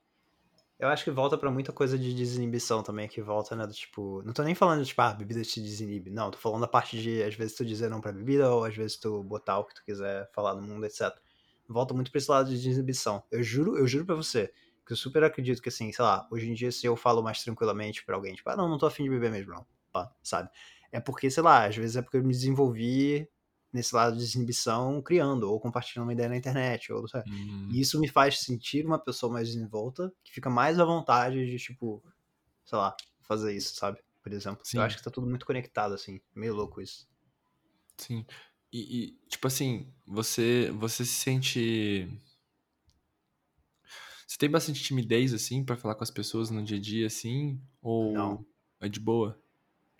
Eu acho que volta pra muita coisa de desinibição também, que volta, né? Do tipo. Não tô nem falando de, tipo, ah, bebida te desinibe. Não, tô falando da parte de, às vezes, tu dizer não pra bebida, ou às vezes tu botar o que tu quiser falar no mundo, etc. Volta muito pra esse lado de desinibição. Eu juro, eu juro pra você, que eu super acredito que, assim, sei lá, hoje em dia, se eu falo mais tranquilamente pra alguém, tipo, ah, não, não tô afim de beber mesmo, não. Pá, sabe? É porque, sei lá, às vezes é porque eu me desenvolvi nesse lado de desinibição criando, ou compartilhando uma ideia na internet, ou sei lá, Hum, e isso me faz sentir uma pessoa mais desenvolta, que fica mais à vontade de, tipo, sei lá, fazer isso, sabe? Por exemplo. Sim. Eu acho que tá tudo muito conectado, assim. Meio louco isso. sim. E, e, tipo assim, você, você se sente. Você tem bastante timidez, assim, pra falar com as pessoas no dia a dia, assim? Ou Não. é de boa?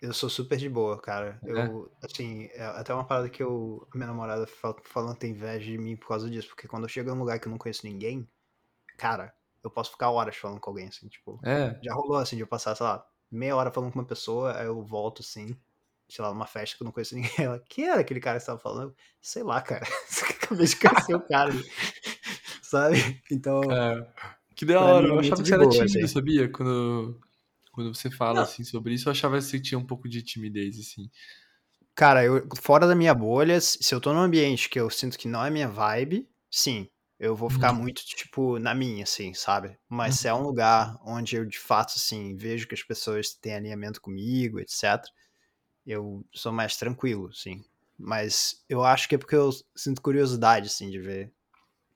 Eu sou super de boa, cara. É? Eu, assim, é até uma parada que eu, a minha namorada fala, falando que tem inveja de mim por causa disso. Porque quando eu chego em um lugar que eu não conheço ninguém, cara, eu posso ficar horas falando com alguém, assim, tipo. É, Já rolou, assim, de eu passar, sei lá, meia hora falando com uma pessoa, aí eu volto, assim, sei lá, numa festa que eu não conheço ninguém. Ela, quem era aquele cara que você tava falando? Sei lá, cara. Acabei de conhecer o cara. Sabe? Então, É, que da hora, mim é eu muito achava que você era tímido, assim. sabia? Quando, Quando você fala Não. assim sobre isso, eu achava que você tinha um pouco de timidez, assim. Cara, eu, fora da minha bolha, se eu tô num ambiente que eu sinto que não é minha vibe, sim, eu vou ficar Uhum. muito, tipo, na minha, assim, sabe? Mas se é um Uhum. lugar onde eu, de fato, assim, vejo que as pessoas têm alinhamento comigo, etc., eu sou mais tranquilo, assim. Mas eu acho que é porque eu sinto curiosidade, assim, de ver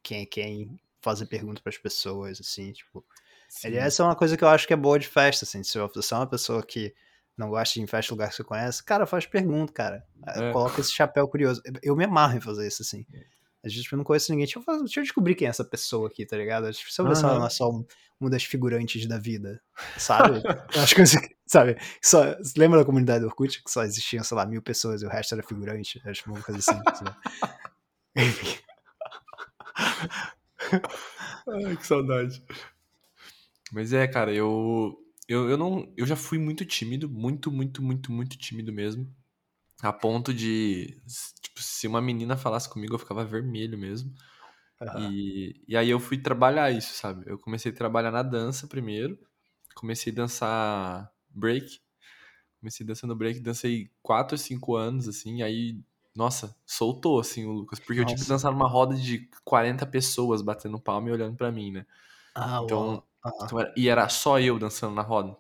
quem é quem, fazer perguntas pras pessoas, assim, tipo. Sim. Essa é uma coisa que eu acho que é boa de festa, assim. Se você é uma pessoa que não gosta de ir em festa lugar que você conhece, cara, faz pergunta, cara. É. Coloca esse chapéu curioso. Eu me amarro em fazer isso, assim. A gente tipo, não conheço ninguém. Deixa eu, fazer, deixa eu descobrir quem é essa pessoa aqui, tá ligado? Deixa eu ver se ela não é só um, uma das figurantes da vida, sabe? Acho que, sabe? Só, lembra da comunidade do Orkut? Que só existiam, sei lá, mil pessoas e o resto era figurante? Acho uma coisa assim. Enfim. Ai, que saudade. Mas é, cara, eu, eu, eu não. Eu já fui muito tímido, muito, muito, muito, muito tímido mesmo. A ponto de. Tipo, se uma menina falasse comigo, eu ficava vermelho mesmo. Uhum. E, e aí eu fui trabalhar isso, sabe? Eu comecei a trabalhar na dança primeiro. Comecei a dançar break. Comecei dançando break, dancei 4 ou 5 anos, assim, aí, nossa, soltou, assim, o Lucas. Porque nossa. eu tinha que dançar numa roda de 40 pessoas batendo palma e olhando para mim, né? Ah, então, então era, e era só eu dançando na roda.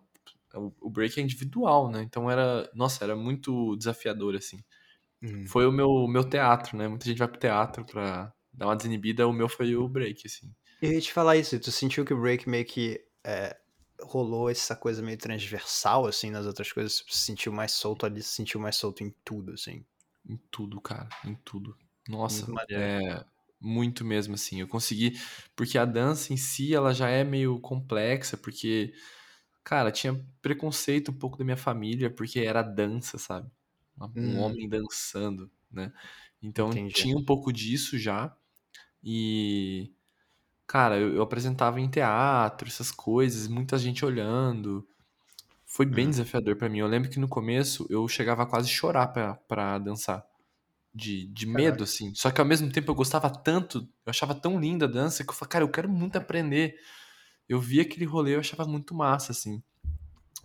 O, o, break é individual, né? Então era, nossa, era muito desafiador, assim. Hum. Foi o meu, meu teatro, né? Muita gente vai pro teatro pra dar uma desinibida, o meu foi o break, assim. Eu ia te falar isso, tu sentiu que o break meio que é, rolou essa coisa meio transversal, assim, nas outras coisas? Você se sentiu mais solto ali, se sentiu mais solto em tudo, assim? Em tudo, cara, em tudo. Nossa, Muito é muito mesmo, assim. Eu consegui, porque a dança em si, ela já é meio complexa, porque, cara, tinha preconceito um pouco da minha família, porque era dança, sabe? Um Hum. homem dançando, né? Então Entendi. tinha um pouco disso já. E, cara, eu, eu, apresentava em teatro, essas coisas, muita gente olhando. Foi bem Hum. desafiador para mim. Eu lembro que no começo eu chegava a quase chorar pra, pra dançar. De, de medo, assim. Só que ao mesmo tempo eu gostava tanto, eu achava tão linda a dança que eu falei, cara, eu quero muito aprender. Eu vi aquele rolê, eu achava muito massa, assim.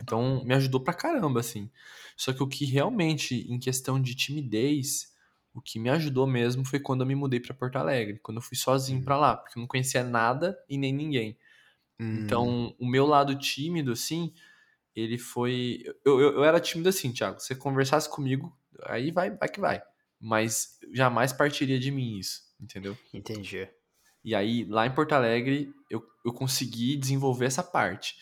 Então me ajudou pra caramba, assim. Só que o que realmente, em questão de timidez, o que me ajudou mesmo foi quando eu me mudei para Porto Alegre, quando eu fui sozinho Hum. para lá, porque eu não conhecia nada e nem ninguém. Hum. Então, o meu lado tímido, assim, ele foi. Eu, eu, eu, era tímido assim, Thiago. Se você conversasse comigo, aí vai, vai que vai. Mas jamais partiria de mim isso, entendeu? Entendi. E aí, lá em Porto Alegre, eu, eu consegui desenvolver essa parte.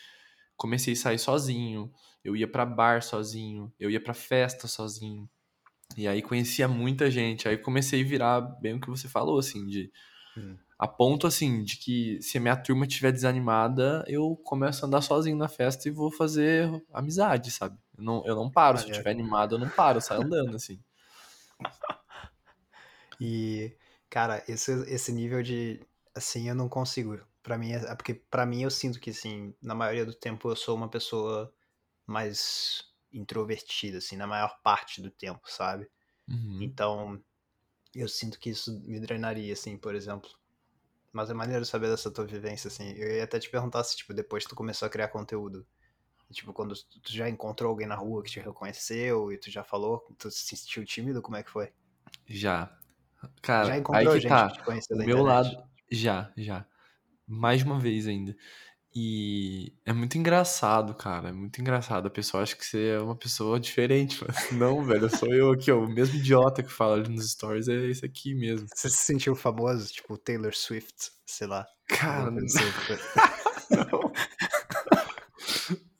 Comecei a sair sozinho, eu ia para bar sozinho, eu ia para festa sozinho. E aí conhecia muita gente. Aí comecei a virar bem o que você falou, assim, de. Hum. A ponto, assim, de que se a minha turma estiver desanimada, eu começo a andar sozinho na festa e vou fazer amizade, sabe? Eu não, eu não paro. Se eu estiver animado, eu não paro, eu saio andando, assim. E, cara, esse, esse nível de. Assim, eu não consigo. Pra mim, é porque pra mim eu sinto que, assim, na maioria do tempo eu sou uma pessoa mais introvertida, assim, na maior parte do tempo, sabe? Uhum. Então, eu sinto que isso me drenaria, assim, por exemplo. Mas é maneiro saber dessa tua vivência, assim. Eu ia até te perguntar se, tipo, depois tu começou a criar conteúdo, tipo, quando tu já encontrou alguém na rua que te reconheceu e tu já falou, tu se sentiu tímido, como é que foi? Já. Cara, já encontrou aí que gente tá. que te conheceu o meu internet? lado. Já, já. Mais uma vez ainda. E é muito engraçado, cara. É muito engraçado. A pessoa acha que você é uma pessoa diferente. Mas não, velho. Sou eu aqui, ó. O mesmo idiota que fala ali nos stories é esse aqui mesmo. Você se sentiu famoso, tipo Taylor Swift, sei lá. Cara, não. assim. não.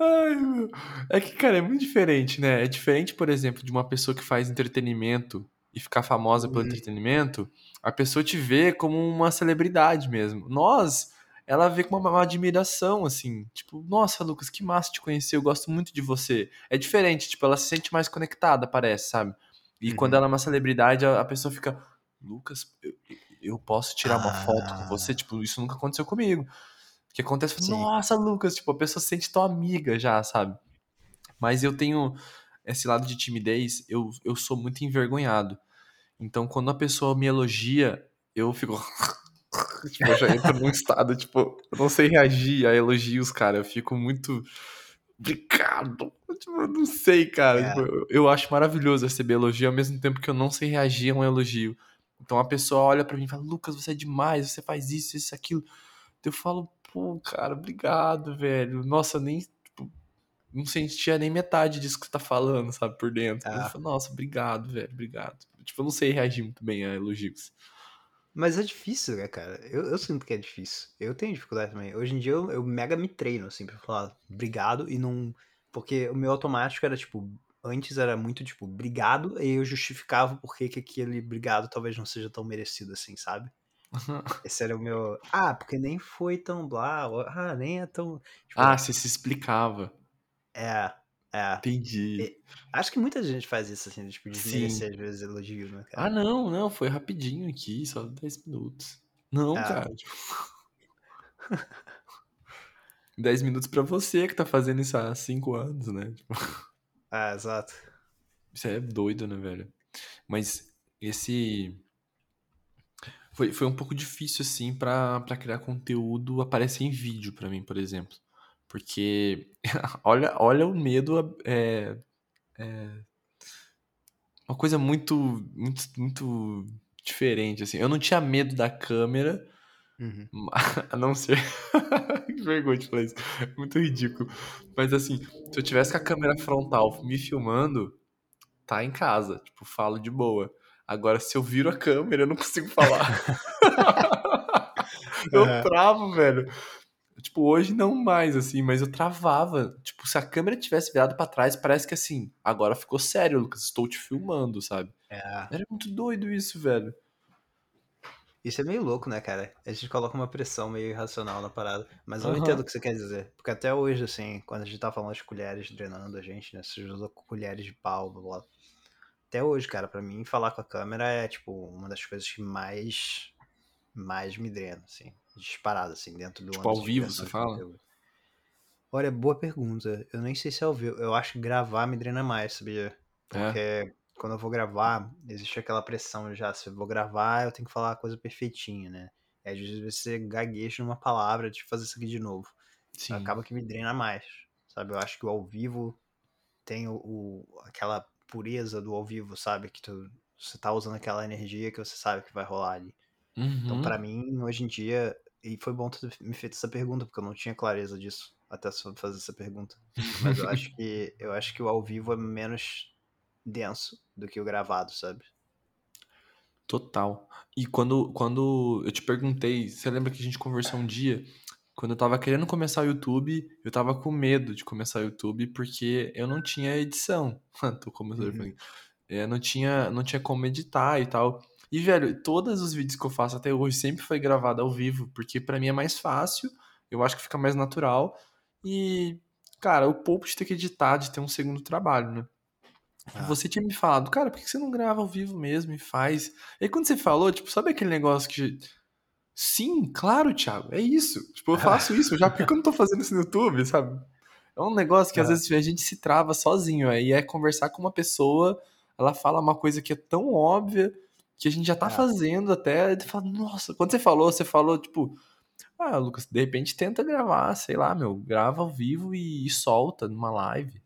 Ai, meu. É que, cara, é muito diferente, né? É diferente, por exemplo, de uma pessoa que faz entretenimento e ficar famosa pelo Hum. entretenimento. A pessoa te vê como uma celebridade mesmo. Nós, ela vê com uma, uma admiração, assim. Tipo, nossa, Lucas, que massa te conhecer, eu gosto muito de você. É diferente, tipo, ela se sente mais conectada, parece, sabe? E Uhum. quando ela é uma celebridade, a, a pessoa fica, Lucas, eu, eu posso tirar uma foto com Ah. você? Tipo, isso nunca aconteceu comigo. O que acontece? Sim. Nossa, Lucas, tipo, a pessoa se sente tua amiga já, sabe? Mas eu tenho esse lado de timidez, eu, eu sou muito envergonhado. Então, quando a pessoa me elogia, eu fico. tipo, eu já entro num estado, tipo, eu não sei reagir a elogios, cara. Eu fico muito. obrigado. Tipo, eu não sei, cara. É. Tipo, eu, eu acho maravilhoso receber elogio, ao mesmo tempo que eu não sei reagir a um elogio. Então a pessoa olha pra mim e fala, Lucas, você é demais, você faz isso, isso, aquilo. Eu falo, pô, cara, obrigado, velho. Nossa, nem. Tipo, não sentia nem metade disso que você tá falando, sabe, por dentro. É. Eu falo, Nossa, obrigado, velho, obrigado. Tipo, eu não sei reagir muito bem a elogios. Mas é difícil, né, cara? Eu, eu sinto que é difícil. Eu tenho dificuldade também. Hoje em dia eu, eu mega me treino, assim, pra falar obrigado e não. Porque o meu automático era tipo. Antes era muito tipo, obrigado, e eu justificava por que que aquele obrigado talvez não seja tão merecido assim, sabe? Esse era o meu. Ah, porque nem foi tão blá. Ah, nem é tão. Tipo, ah, você se explicava. É, é. Entendi. Acho que muita gente faz isso, assim, tipo, desmerecer às vezes elogio, né, cara? Ah, não, não, foi rapidinho aqui, só 10 minutos. Não, Ah. cara. Tipo... 10 minutos pra você que tá fazendo isso há 5 anos, né? Tipo, Ah, exato. Isso é doido, né, velho? Mas esse. Foi, foi um pouco difícil, assim, pra criar conteúdo aparecer em vídeo pra mim, por exemplo. Porque olha, olha o medo. É, é uma coisa muito, muito, muito diferente, assim. Eu não tinha medo da câmera, Uhum. a não ser. que vergonha de falar isso. Muito ridículo. Mas assim, se eu tivesse com a câmera frontal me filmando, tá em casa. Tipo, falo de boa. Agora, se eu viro a câmera, eu não consigo falar. eu travo, velho. Tipo, hoje não mais, assim, mas eu travava. Tipo, se a câmera tivesse virado pra trás, parece que assim, agora ficou sério, Lucas. Estou te filmando, sabe? É. Era muito doido isso, velho. Isso é meio louco, né, cara? A gente coloca uma pressão meio irracional na parada. Mas eu Aham. entendo o que você quer dizer. Porque até hoje, assim, quando a gente tá falando de colheres drenando a gente, né? Você usa colheres de pau, blá blá. Até hoje, cara, pra mim, falar com a câmera é, tipo, uma das coisas que mais. mais me drena, assim. Disparado, assim, dentro do Tipo, ao de vivo, você de fala? conteúdo. Olha, boa pergunta. Eu nem sei se é ao vivo. Eu acho que gravar me drena mais, sabia? Porque quando eu vou gravar, existe aquela pressão já. Se eu vou gravar, eu tenho que falar a coisa perfeitinha, né? E às vezes você gagueja numa palavra, eu fazer isso aqui de novo. Sim. Acaba que me drena mais, sabe? Eu acho que o ao vivo tem o, o- aquela pureza do ao vivo, sabe? Que tu, você tá usando aquela energia que você sabe que vai rolar ali. Então, Uhum. pra mim, hoje em dia, e foi bom ter me feito essa pergunta, porque eu não tinha clareza disso até fazer essa pergunta. Mas eu acho que eu acho que o ao vivo é menos denso do que o gravado, sabe? Total. E quando, quando eu te perguntei, você lembra que a gente conversou um dia? Quando eu tava querendo começar o YouTube, eu tava com medo de começar o YouTube porque eu não tinha edição. Tô começando Uhum. é, não tinha, não tinha como editar e tal. E, velho, todos os vídeos que eu faço até hoje sempre foi gravado ao vivo, porque pra mim é mais fácil, eu acho que fica mais natural. E, cara, o pouco de ter que editar, de ter um segundo trabalho, né? Ah. Você tinha me falado, cara, por que você não grava ao vivo mesmo e faz? E aí quando você falou, tipo, sabe aquele negócio que. Sim, claro, Thiago, é isso. Tipo, eu faço isso já, por que eu não tô fazendo isso no YouTube, sabe? É um negócio que às Ah. vezes a gente se trava sozinho, aí é conversar com uma pessoa, ela fala uma coisa que é tão óbvia que a gente já tá Ah. fazendo até, e fala, nossa, quando você falou, você falou, tipo, ah, Lucas, de repente tenta gravar, sei lá, meu, grava ao vivo e, e solta numa live.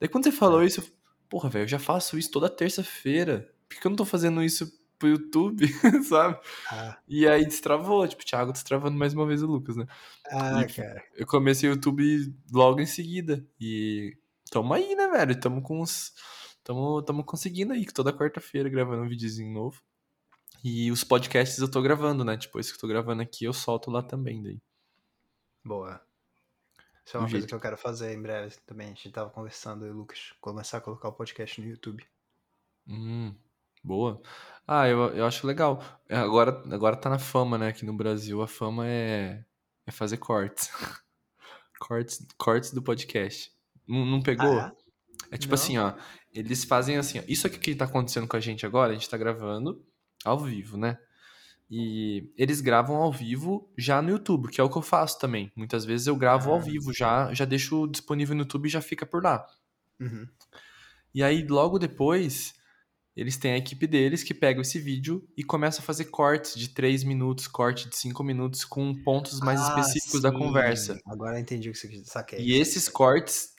Daí quando você falou É. isso, eu, porra, velho, eu já faço isso toda terça-feira. Por que eu não tô fazendo isso pro YouTube, sabe? Ah, E aí destravou, tipo, o Thiago destravando mais uma vez o Lucas, né? ah, E- cara. Eu comecei o YouTube logo em seguida. E tamo aí, né, velho? Tamo com os. Tamo, tamo conseguindo aí, toda quarta-feira gravando um videozinho novo. E os podcasts eu tô gravando, né? Tipo, esse que eu tô gravando aqui, eu solto lá também daí. Boa. Isso é uma coisa jeito. que eu quero fazer em breve também. A gente tava conversando, e Lucas, começar a colocar o podcast no YouTube. Hum, boa. Ah, eu, eu acho legal. É, Agora, agora tá na fama, né? Aqui no Brasil, a fama é, é fazer cortes. cortes. Cortes do podcast. Não, não pegou? Ah, É tipo Não. assim, ó. Eles fazem assim, ó. Isso aqui que tá acontecendo com a gente agora, a gente tá gravando ao vivo, né? E eles gravam ao vivo já no YouTube, que é o que eu faço também. Muitas vezes eu gravo ao Ah. vivo já, já deixo disponível no YouTube e já fica por lá. Uhum. E aí, logo depois, eles têm a equipe deles que pega esse vídeo e começa a fazer cortes de 3 minutos, corte de 5 minutos com pontos mais Ah, específicos da sim. conversa. Agora eu entendi o que você saquei. E esses cortes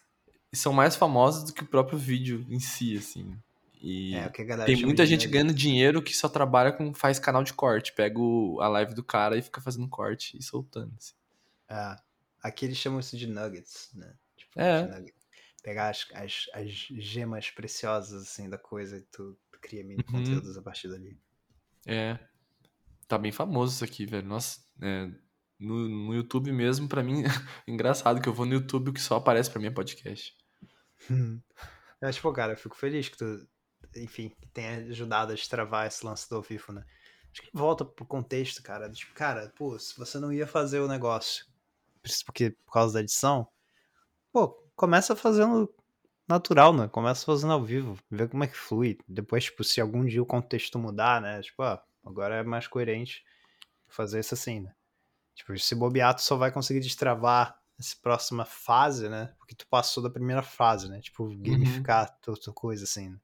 são mais famosos do que o próprio vídeo em si, assim. E É, o que a galera tem muita gente nuggets. ganhando dinheiro que só trabalha com faz canal de corte, pega o- a live do cara e fica fazendo corte e soltando. assim. É. Aqui eles chamam isso de nuggets, né? Tipo, É. de nugget. Pegar as, as, as gemas preciosas, assim, da coisa e tu cria mini Uhum. conteúdos a partir dali. É. Tá bem famoso isso aqui, velho. Nossa, é, no, no YouTube mesmo, pra mim, engraçado que eu vou no YouTube que só aparece pra mim é podcast. Mas, pô, cara, eu fico feliz que tu, enfim, que tenha ajudado a destravar esse lance do ao vivo, né? Acho que volta pro contexto, cara. Tipo, cara, pô, se você não ia fazer o negócio, porque por causa da edição, pô, começa fazendo natural, né? Começa fazendo ao vivo, vê como é que flui. Depois, tipo, se algum dia o contexto mudar, né? Tipo, ah, agora é mais coerente fazer isso assim, né? Tipo, se bobear, tu só vai conseguir destravar essa próxima fase, né? Porque tu passou da primeira fase, né? Tipo, gamificar tua, tua coisa, assim, né?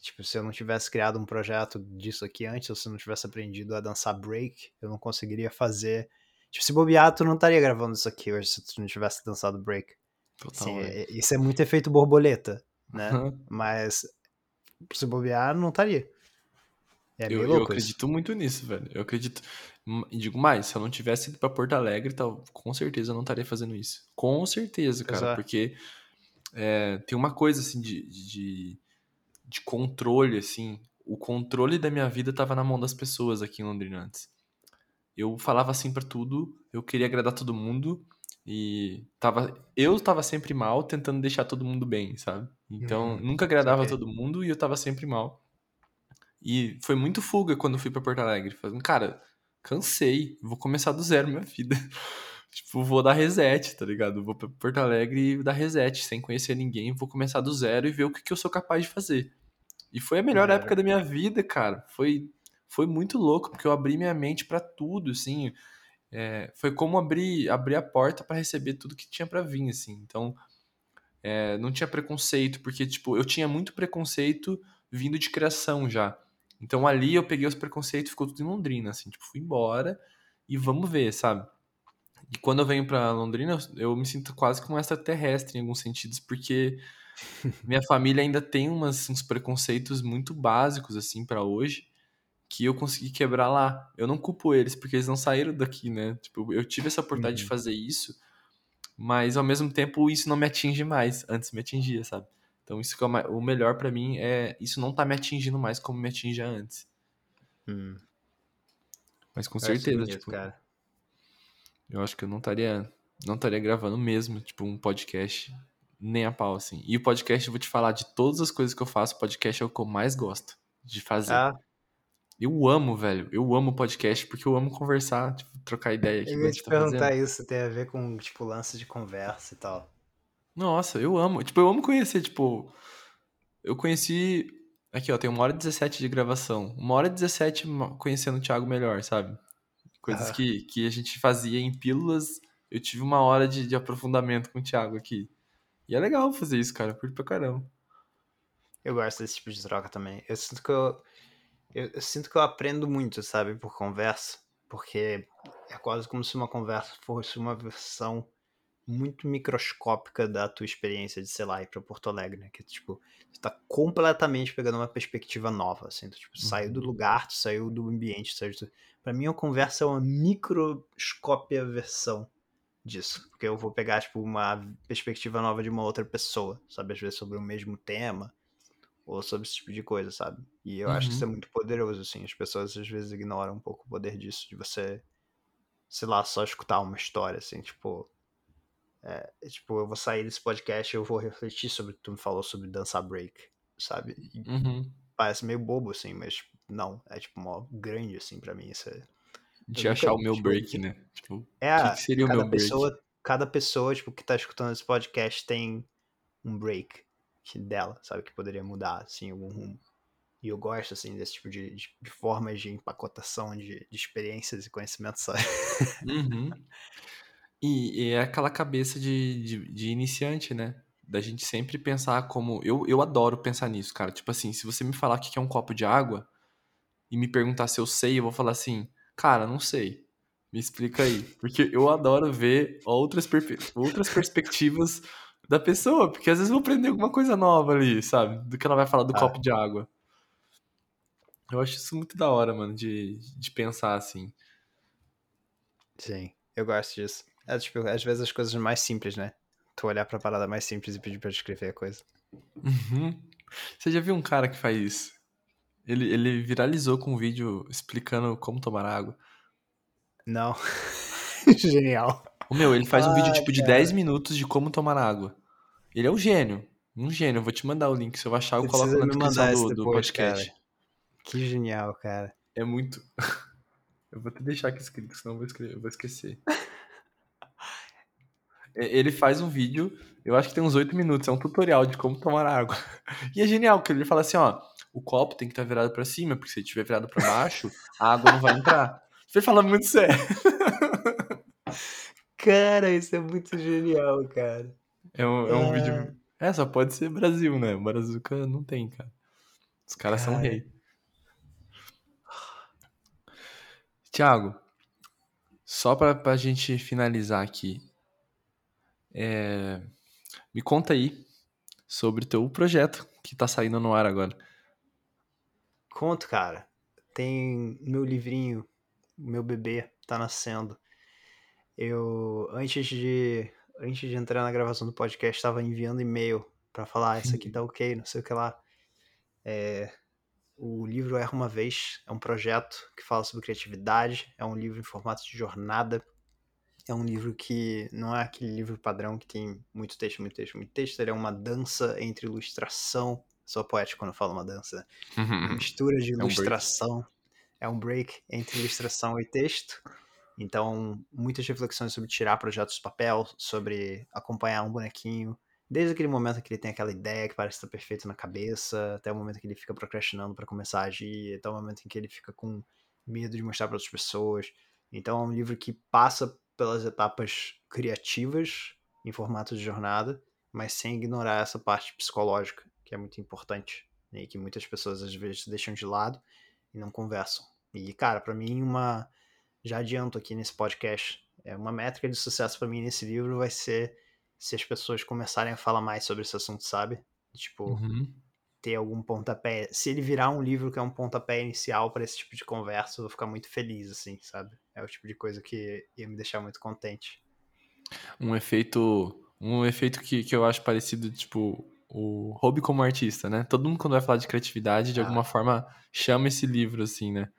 Tipo, se eu não tivesse criado um projeto disso aqui antes, ou se eu não tivesse aprendido a dançar break, eu não conseguiria fazer. Tipo, se bobear, tu não estaria gravando isso aqui hoje se tu não tivesse dançado break. Assim, é- isso é muito efeito borboleta, né? Aham. Mas se bobear, não estaria. É eu, eu louco isso. acredito muito nisso, velho. Eu acredito. Hum, E digo mais, se eu não tivesse ido pra Porto Alegre, tal, com certeza eu não estaria fazendo isso. Com certeza, cara. é. Porque é, tem uma coisa, assim, de, de, de controle, assim. O controle da minha vida tava na mão das pessoas aqui em Londrina antes. Eu falava assim pra tudo, eu queria agradar todo mundo. E tava, eu tava sempre mal, tentando deixar todo mundo bem, sabe? Então, Uhum, nunca agradava saquei. todo mundo e eu tava sempre mal. E foi muito fuga quando fui pra Porto Alegre. Falando, cara, cansei, vou começar do zero minha vida. tipo, vou dar reset, tá ligado? Vou pra Porto Alegre e dar reset, sem conhecer ninguém, vou começar do zero e ver o que, que eu sou capaz de fazer. E foi a melhor Maneiro. época da minha vida, cara. Foi, foi muito louco, porque eu abri minha mente pra tudo, assim. É, foi como abrir, abrir a porta pra receber tudo que tinha pra vir, assim. Então, é, não tinha preconceito, porque, tipo, eu tinha muito preconceito vindo de criação já. Então ali eu peguei os preconceitos, ficou tudo em Londrina, assim, tipo, fui embora e vamos ver, sabe? E quando eu venho pra Londrina, eu me sinto quase como um extraterrestre em alguns sentidos, porque minha família ainda tem umas, uns preconceitos muito básicos, assim, pra hoje, que eu consegui quebrar lá. Eu não culpo eles, porque eles não saíram daqui, né? Tipo, eu tive essa oportunidade de Uhum. fazer isso, mas ao mesmo tempo isso não me atinge mais. Antes me atingia, sabe? Então isso que é o melhor pra mim é isso não tá me atingindo mais como me atingia antes. Hum, Mas com eu certeza, bonito, tipo, cara. eu acho que eu não estaria não estaria gravando mesmo, tipo, um podcast nem a pau assim. E o podcast eu vou te falar de todas as coisas que eu faço, o podcast é o que eu mais gosto de fazer. Ah, Eu amo, velho. Eu amo podcast porque eu amo conversar, tipo, trocar ideia aqui eu ia te tá fazendo. perguntar isso, tem a ver com, tipo, lance de conversa e tal. Nossa, eu amo. Tipo, eu amo conhecer, tipo. Eu conheci. Aqui, ó, tem uma hora e 17 de gravação. Uma hora e 17 ma- conhecendo o Thiago melhor, sabe? Coisas Aham. que, que a gente fazia em pílulas. Eu tive uma hora de, de aprofundamento com o Thiago aqui. E é legal fazer isso, cara. Curto pra caramba. Eu gosto desse tipo de troca também. Eu sinto que eu, eu, eu sinto que eu aprendo muito, sabe, por conversa, porque é quase como se uma conversa fosse uma versão muito microscópica da tua experiência de, sei lá, ir pra Porto Alegre, né? Que, tipo, tu tá completamente pegando uma perspectiva nova, assim. Tu, tipo, saiu do Uhum. lugar, tu saiu do ambiente, tu saiu do... Pra mim, a conversa é uma microscópia versão disso. Porque eu vou pegar, tipo, uma perspectiva nova de uma outra pessoa, sabe? Às vezes sobre o mesmo tema, ou sobre esse tipo de coisa, sabe? E eu acho que isso é Uhum. muito poderoso, assim. As pessoas às vezes ignoram um pouco o poder disso, de você, sei lá, só escutar uma história, assim, tipo. É, é, tipo, eu vou sair desse podcast e eu vou refletir sobre o que tu me falou sobre dançar break, sabe? Uhum. parece meio bobo, assim, mas não, é tipo mó grande, assim, pra mim. Isso é, De Eu achar nunca, o meu tipo, break, né? Tipo, o é que, que seria o cada meu break? pessoa, cada pessoa, tipo, que tá escutando esse podcast tem um break dela, sabe? Que poderia mudar, assim, algum rumo. E eu gosto, assim, desse tipo de, de, de formas de empacotação de, de experiências e conhecimentos, sabe? Uhum. E, e é aquela cabeça de, de, de iniciante, né? da gente sempre pensar como. Eu, eu adoro pensar nisso, cara. Tipo assim, se você me falar o que é um copo de água e me perguntar se eu sei, eu vou falar assim, cara, não sei. Me explica aí. Porque eu adoro ver outras, outras perspectivas da pessoa, porque às vezes eu vou aprender alguma coisa nova ali, sabe? Do que ela vai falar do Ah. copo de água. Eu acho isso muito da hora, mano, de, de pensar assim. Sim, eu gosto disso. É tipo, às vezes as coisas mais simples, né? Tu olhar pra parada mais simples e pedir pra descrever a coisa. Uhum. Você já viu um cara que faz isso? Ele, ele viralizou com um vídeo explicando como tomar água. Não. Genial. O meu, ele faz um vídeo Ah, tipo de cara. 10 minutos de como tomar água. Ele é um gênio. Um gênio. Eu vou te mandar o link. Se eu achar, eu Você coloco na descrição do, do podcast. Que genial, cara. É muito. Eu vou te deixar aqui escrito, senão eu vou, escrever, eu vou esquecer. É, Ele faz um vídeo, eu acho que tem uns 8 minutos, é um tutorial de como tomar água. E é genial, porque ele fala assim, ó, o copo tem que estar virado pra cima, porque se ele estiver virado pra baixo, a água não vai entrar. Você fala muito sério. Cara, isso é muito genial, cara. É um, é um Ah. vídeo. É, só pode ser Brasil, né? Brazuca não tem, cara. Os caras são Cara. rei. Tiago, só pra, pra gente finalizar aqui, é, me conta aí sobre o teu projeto que tá saindo no ar agora. Conto, cara. Tem meu livrinho, meu bebê tá nascendo. Eu antes de antes de entrar na gravação do podcast estava enviando e-mail pra falar "Ah, isso aqui tá ok, não sei o que lá. É, o livro Erra uma vez é um projeto que fala sobre criatividade, é um livro em formato de jornada. É um livro que não é aquele livro padrão que tem muito texto, muito texto, muito texto. Ele é uma dança entre ilustração. Sou poético quando falo uma dança. Uma mistura de É um ilustração. É um break entre ilustração e texto. Então, muitas reflexões sobre tirar projetos do papel, sobre acompanhar um bonequinho. Desde aquele momento que ele tem aquela ideia que parece estar perfeito na cabeça, até o momento que ele fica procrastinando para começar a agir, até o momento em que ele fica com medo de mostrar para outras pessoas. Então, é um livro que passa pelas etapas criativas em formato de jornada, mas sem ignorar essa parte psicológica, que é muito importante, né, e que muitas pessoas às vezes deixam de lado e não conversam. E, cara, para mim, uma. Já adianto aqui nesse podcast, é uma métrica de sucesso para mim nesse livro vai ser se as pessoas começarem a falar mais sobre esse assunto, sabe? Tipo, Uhum. Ter algum pontapé. Se ele virar um livro que é um pontapé inicial para esse tipo de conversa, eu vou ficar muito feliz, assim, sabe? É o tipo de coisa que ia me deixar muito contente. Um efeito. Um efeito que, que eu acho parecido, tipo, o hobby como artista, né? Todo mundo, quando vai falar de criatividade, de Ah. alguma forma, chama esse livro, assim, né?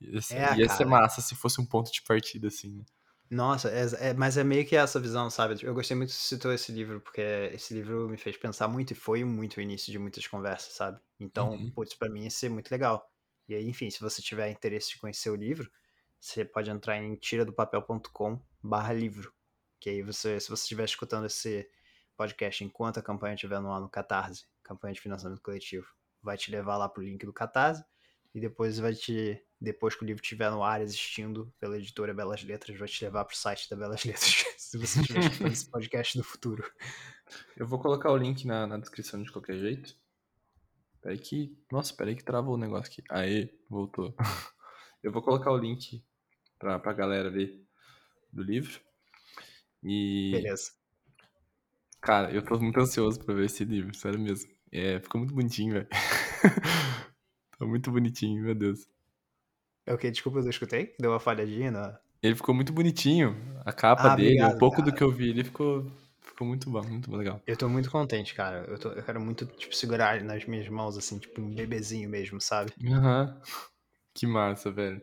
Ia ser, É, ia ser massa se fosse um ponto de partida, assim, né? Nossa, é, é- mas é meio que essa visão, sabe? Eu gostei muito que você citou esse livro, porque esse livro me fez pensar muito e foi muito o início de muitas conversas, sabe? Então, Uhum. putz, pra mim ia ser muito legal. E aí, enfim, se você tiver interesse de conhecer o livro, você pode entrar em tiradopapel.com barra livro. Que aí você, se você estiver escutando esse podcast enquanto a campanha estiver no ar no Catarse, campanha de financiamento coletivo, vai te levar lá pro link do Catarse e depois vai te depois que o livro estiver no ar existindo pela editora Belas Letras, vai te levar pro site da Belas Letras, se você estiver escutando esse podcast no futuro. Eu vou colocar o link na, na descrição de qualquer jeito. Peraí que. Nossa, peraí que travou o negócio aqui. Aê, voltou. Eu vou colocar o link pra, pra galera ver do livro. E. Beleza. Cara, eu tô muito ansioso pra ver esse livro, sério mesmo. É, ficou muito bonitinho, velho. tá muito bonitinho, meu Deus. É o que? Desculpa, eu escutei? Deu uma falhadinha na... Ele ficou muito bonitinho. A capa Ah, dele, obrigado, um pouco do que eu vi, ele ficou, ficou muito bom, muito legal. Eu tô muito contente, cara. Eu, tô- eu quero muito, tipo, segurar ele nas minhas mãos, assim, tipo um bebezinho mesmo, sabe? Aham. Que massa, velho.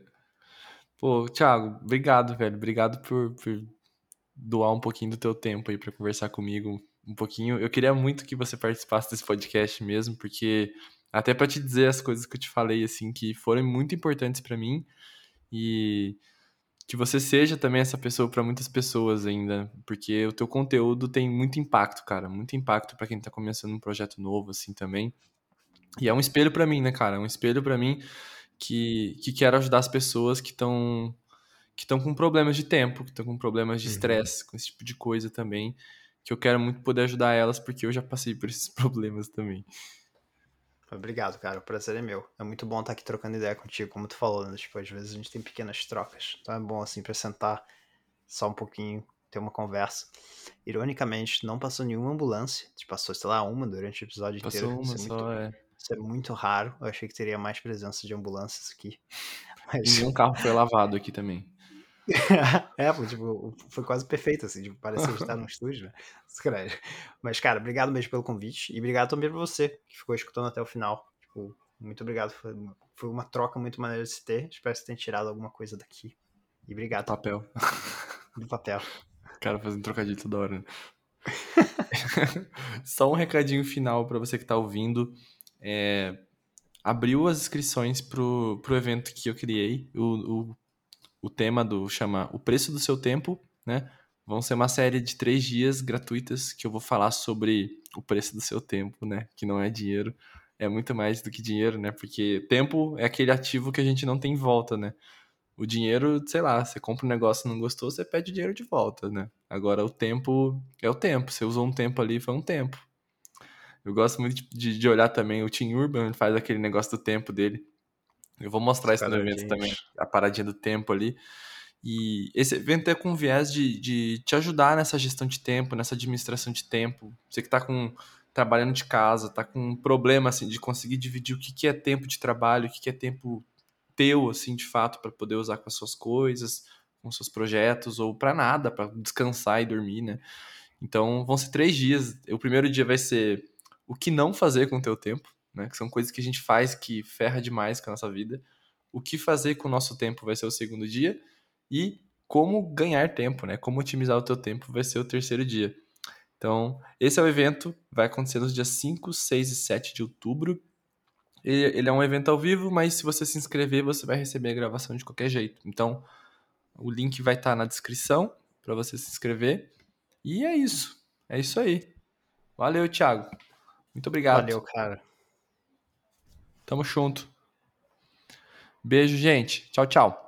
Pô, Thiago, obrigado, velho. Obrigado por, por doar um pouquinho do teu tempo aí pra conversar comigo um pouquinho. Eu queria muito que você participasse desse podcast mesmo, porque até pra te dizer as coisas que eu te falei assim que foram muito importantes pra mim e que você seja também essa pessoa pra muitas pessoas ainda, porque o teu conteúdo tem muito impacto, cara, muito impacto pra quem tá começando um projeto novo assim também. E é um espelho pra mim, né, cara? É um espelho pra mim que, que quero ajudar as pessoas que estão que estão com problemas de tempo, que estão com problemas de Uhum. estresse, com esse tipo de coisa também. que eu quero muito poder ajudar elas, porque eu já passei por esses problemas também. Obrigado, cara. O prazer é meu. É muito bom estar aqui trocando ideia contigo, como tu falou, né? Tipo, às vezes a gente tem pequenas trocas. Então é bom, assim, pra sentar só um pouquinho, ter uma conversa. Ironicamente, não passou nenhuma ambulância. Tipo, passou, sei lá, uma durante o episódio Passou inteiro. uma isso, é só, muito, é. isso é muito raro. Eu achei que teria mais presença de ambulâncias aqui. Mas... Nenhum carro foi lavado aqui também. é, tipo, foi quase perfeito, assim, tipo, parecia estar num estúdio, né? Mas, cara, obrigado mesmo pelo convite e obrigado também pra você que ficou escutando até o final. Tipo, muito obrigado, foi, foi uma troca muito maneira de se ter. Espero que você tenha tirado alguma coisa daqui. E obrigado. Papel. Do papel. Cara, fazendo trocadilho toda hora. Né? Só um recadinho final para você que tá ouvindo. É, abriu as inscrições pro, pro evento que eu criei. O, o, o tema do chama O Preço do Seu Tempo, né? Vão ser uma série de três dias gratuitas que eu vou falar sobre o preço do seu tempo, né? Que não é dinheiro, é muito mais do que dinheiro, né? Porque tempo é aquele ativo que a gente não tem volta, né? O dinheiro, sei lá, você compra um negócio e não gostou, você pede o dinheiro de volta, né? Agora o tempo é o tempo. Você usou um tempo ali, foi um tempo. Eu gosto muito de, de olhar também o Tim Urban, faz aquele negócio do tempo dele. Eu vou mostrar isso no evento também, a paradinha do tempo ali. E esse evento é com viés de, de te ajudar nessa gestão de tempo, nessa administração de tempo. Você que está com trabalhando de casa, tá com um problema assim de conseguir dividir o que, que é tempo de trabalho, o que, que é tempo teu assim de fato para poder usar com as suas coisas, com os seus projetos ou para nada, para descansar e dormir, né? Então vão ser três dias. O primeiro dia vai ser o que não fazer com o teu tempo, né? Que são coisas que a gente faz que ferra demais com a nossa vida. O que fazer com o nosso tempo vai ser o segundo dia e como ganhar tempo, né? Como otimizar o teu tempo vai ser o terceiro dia. Então, esse é o evento, vai acontecer nos dias 5, 6 e 7 de outubro. Ele é um evento ao vivo, mas se você se inscrever, você vai receber a gravação de qualquer jeito. Então, o link vai estar na descrição para você se inscrever. E é isso. É isso aí. Valeu, Thiago. Muito obrigado. Valeu, cara. Tamo junto. Beijo, gente. Tchau, tchau.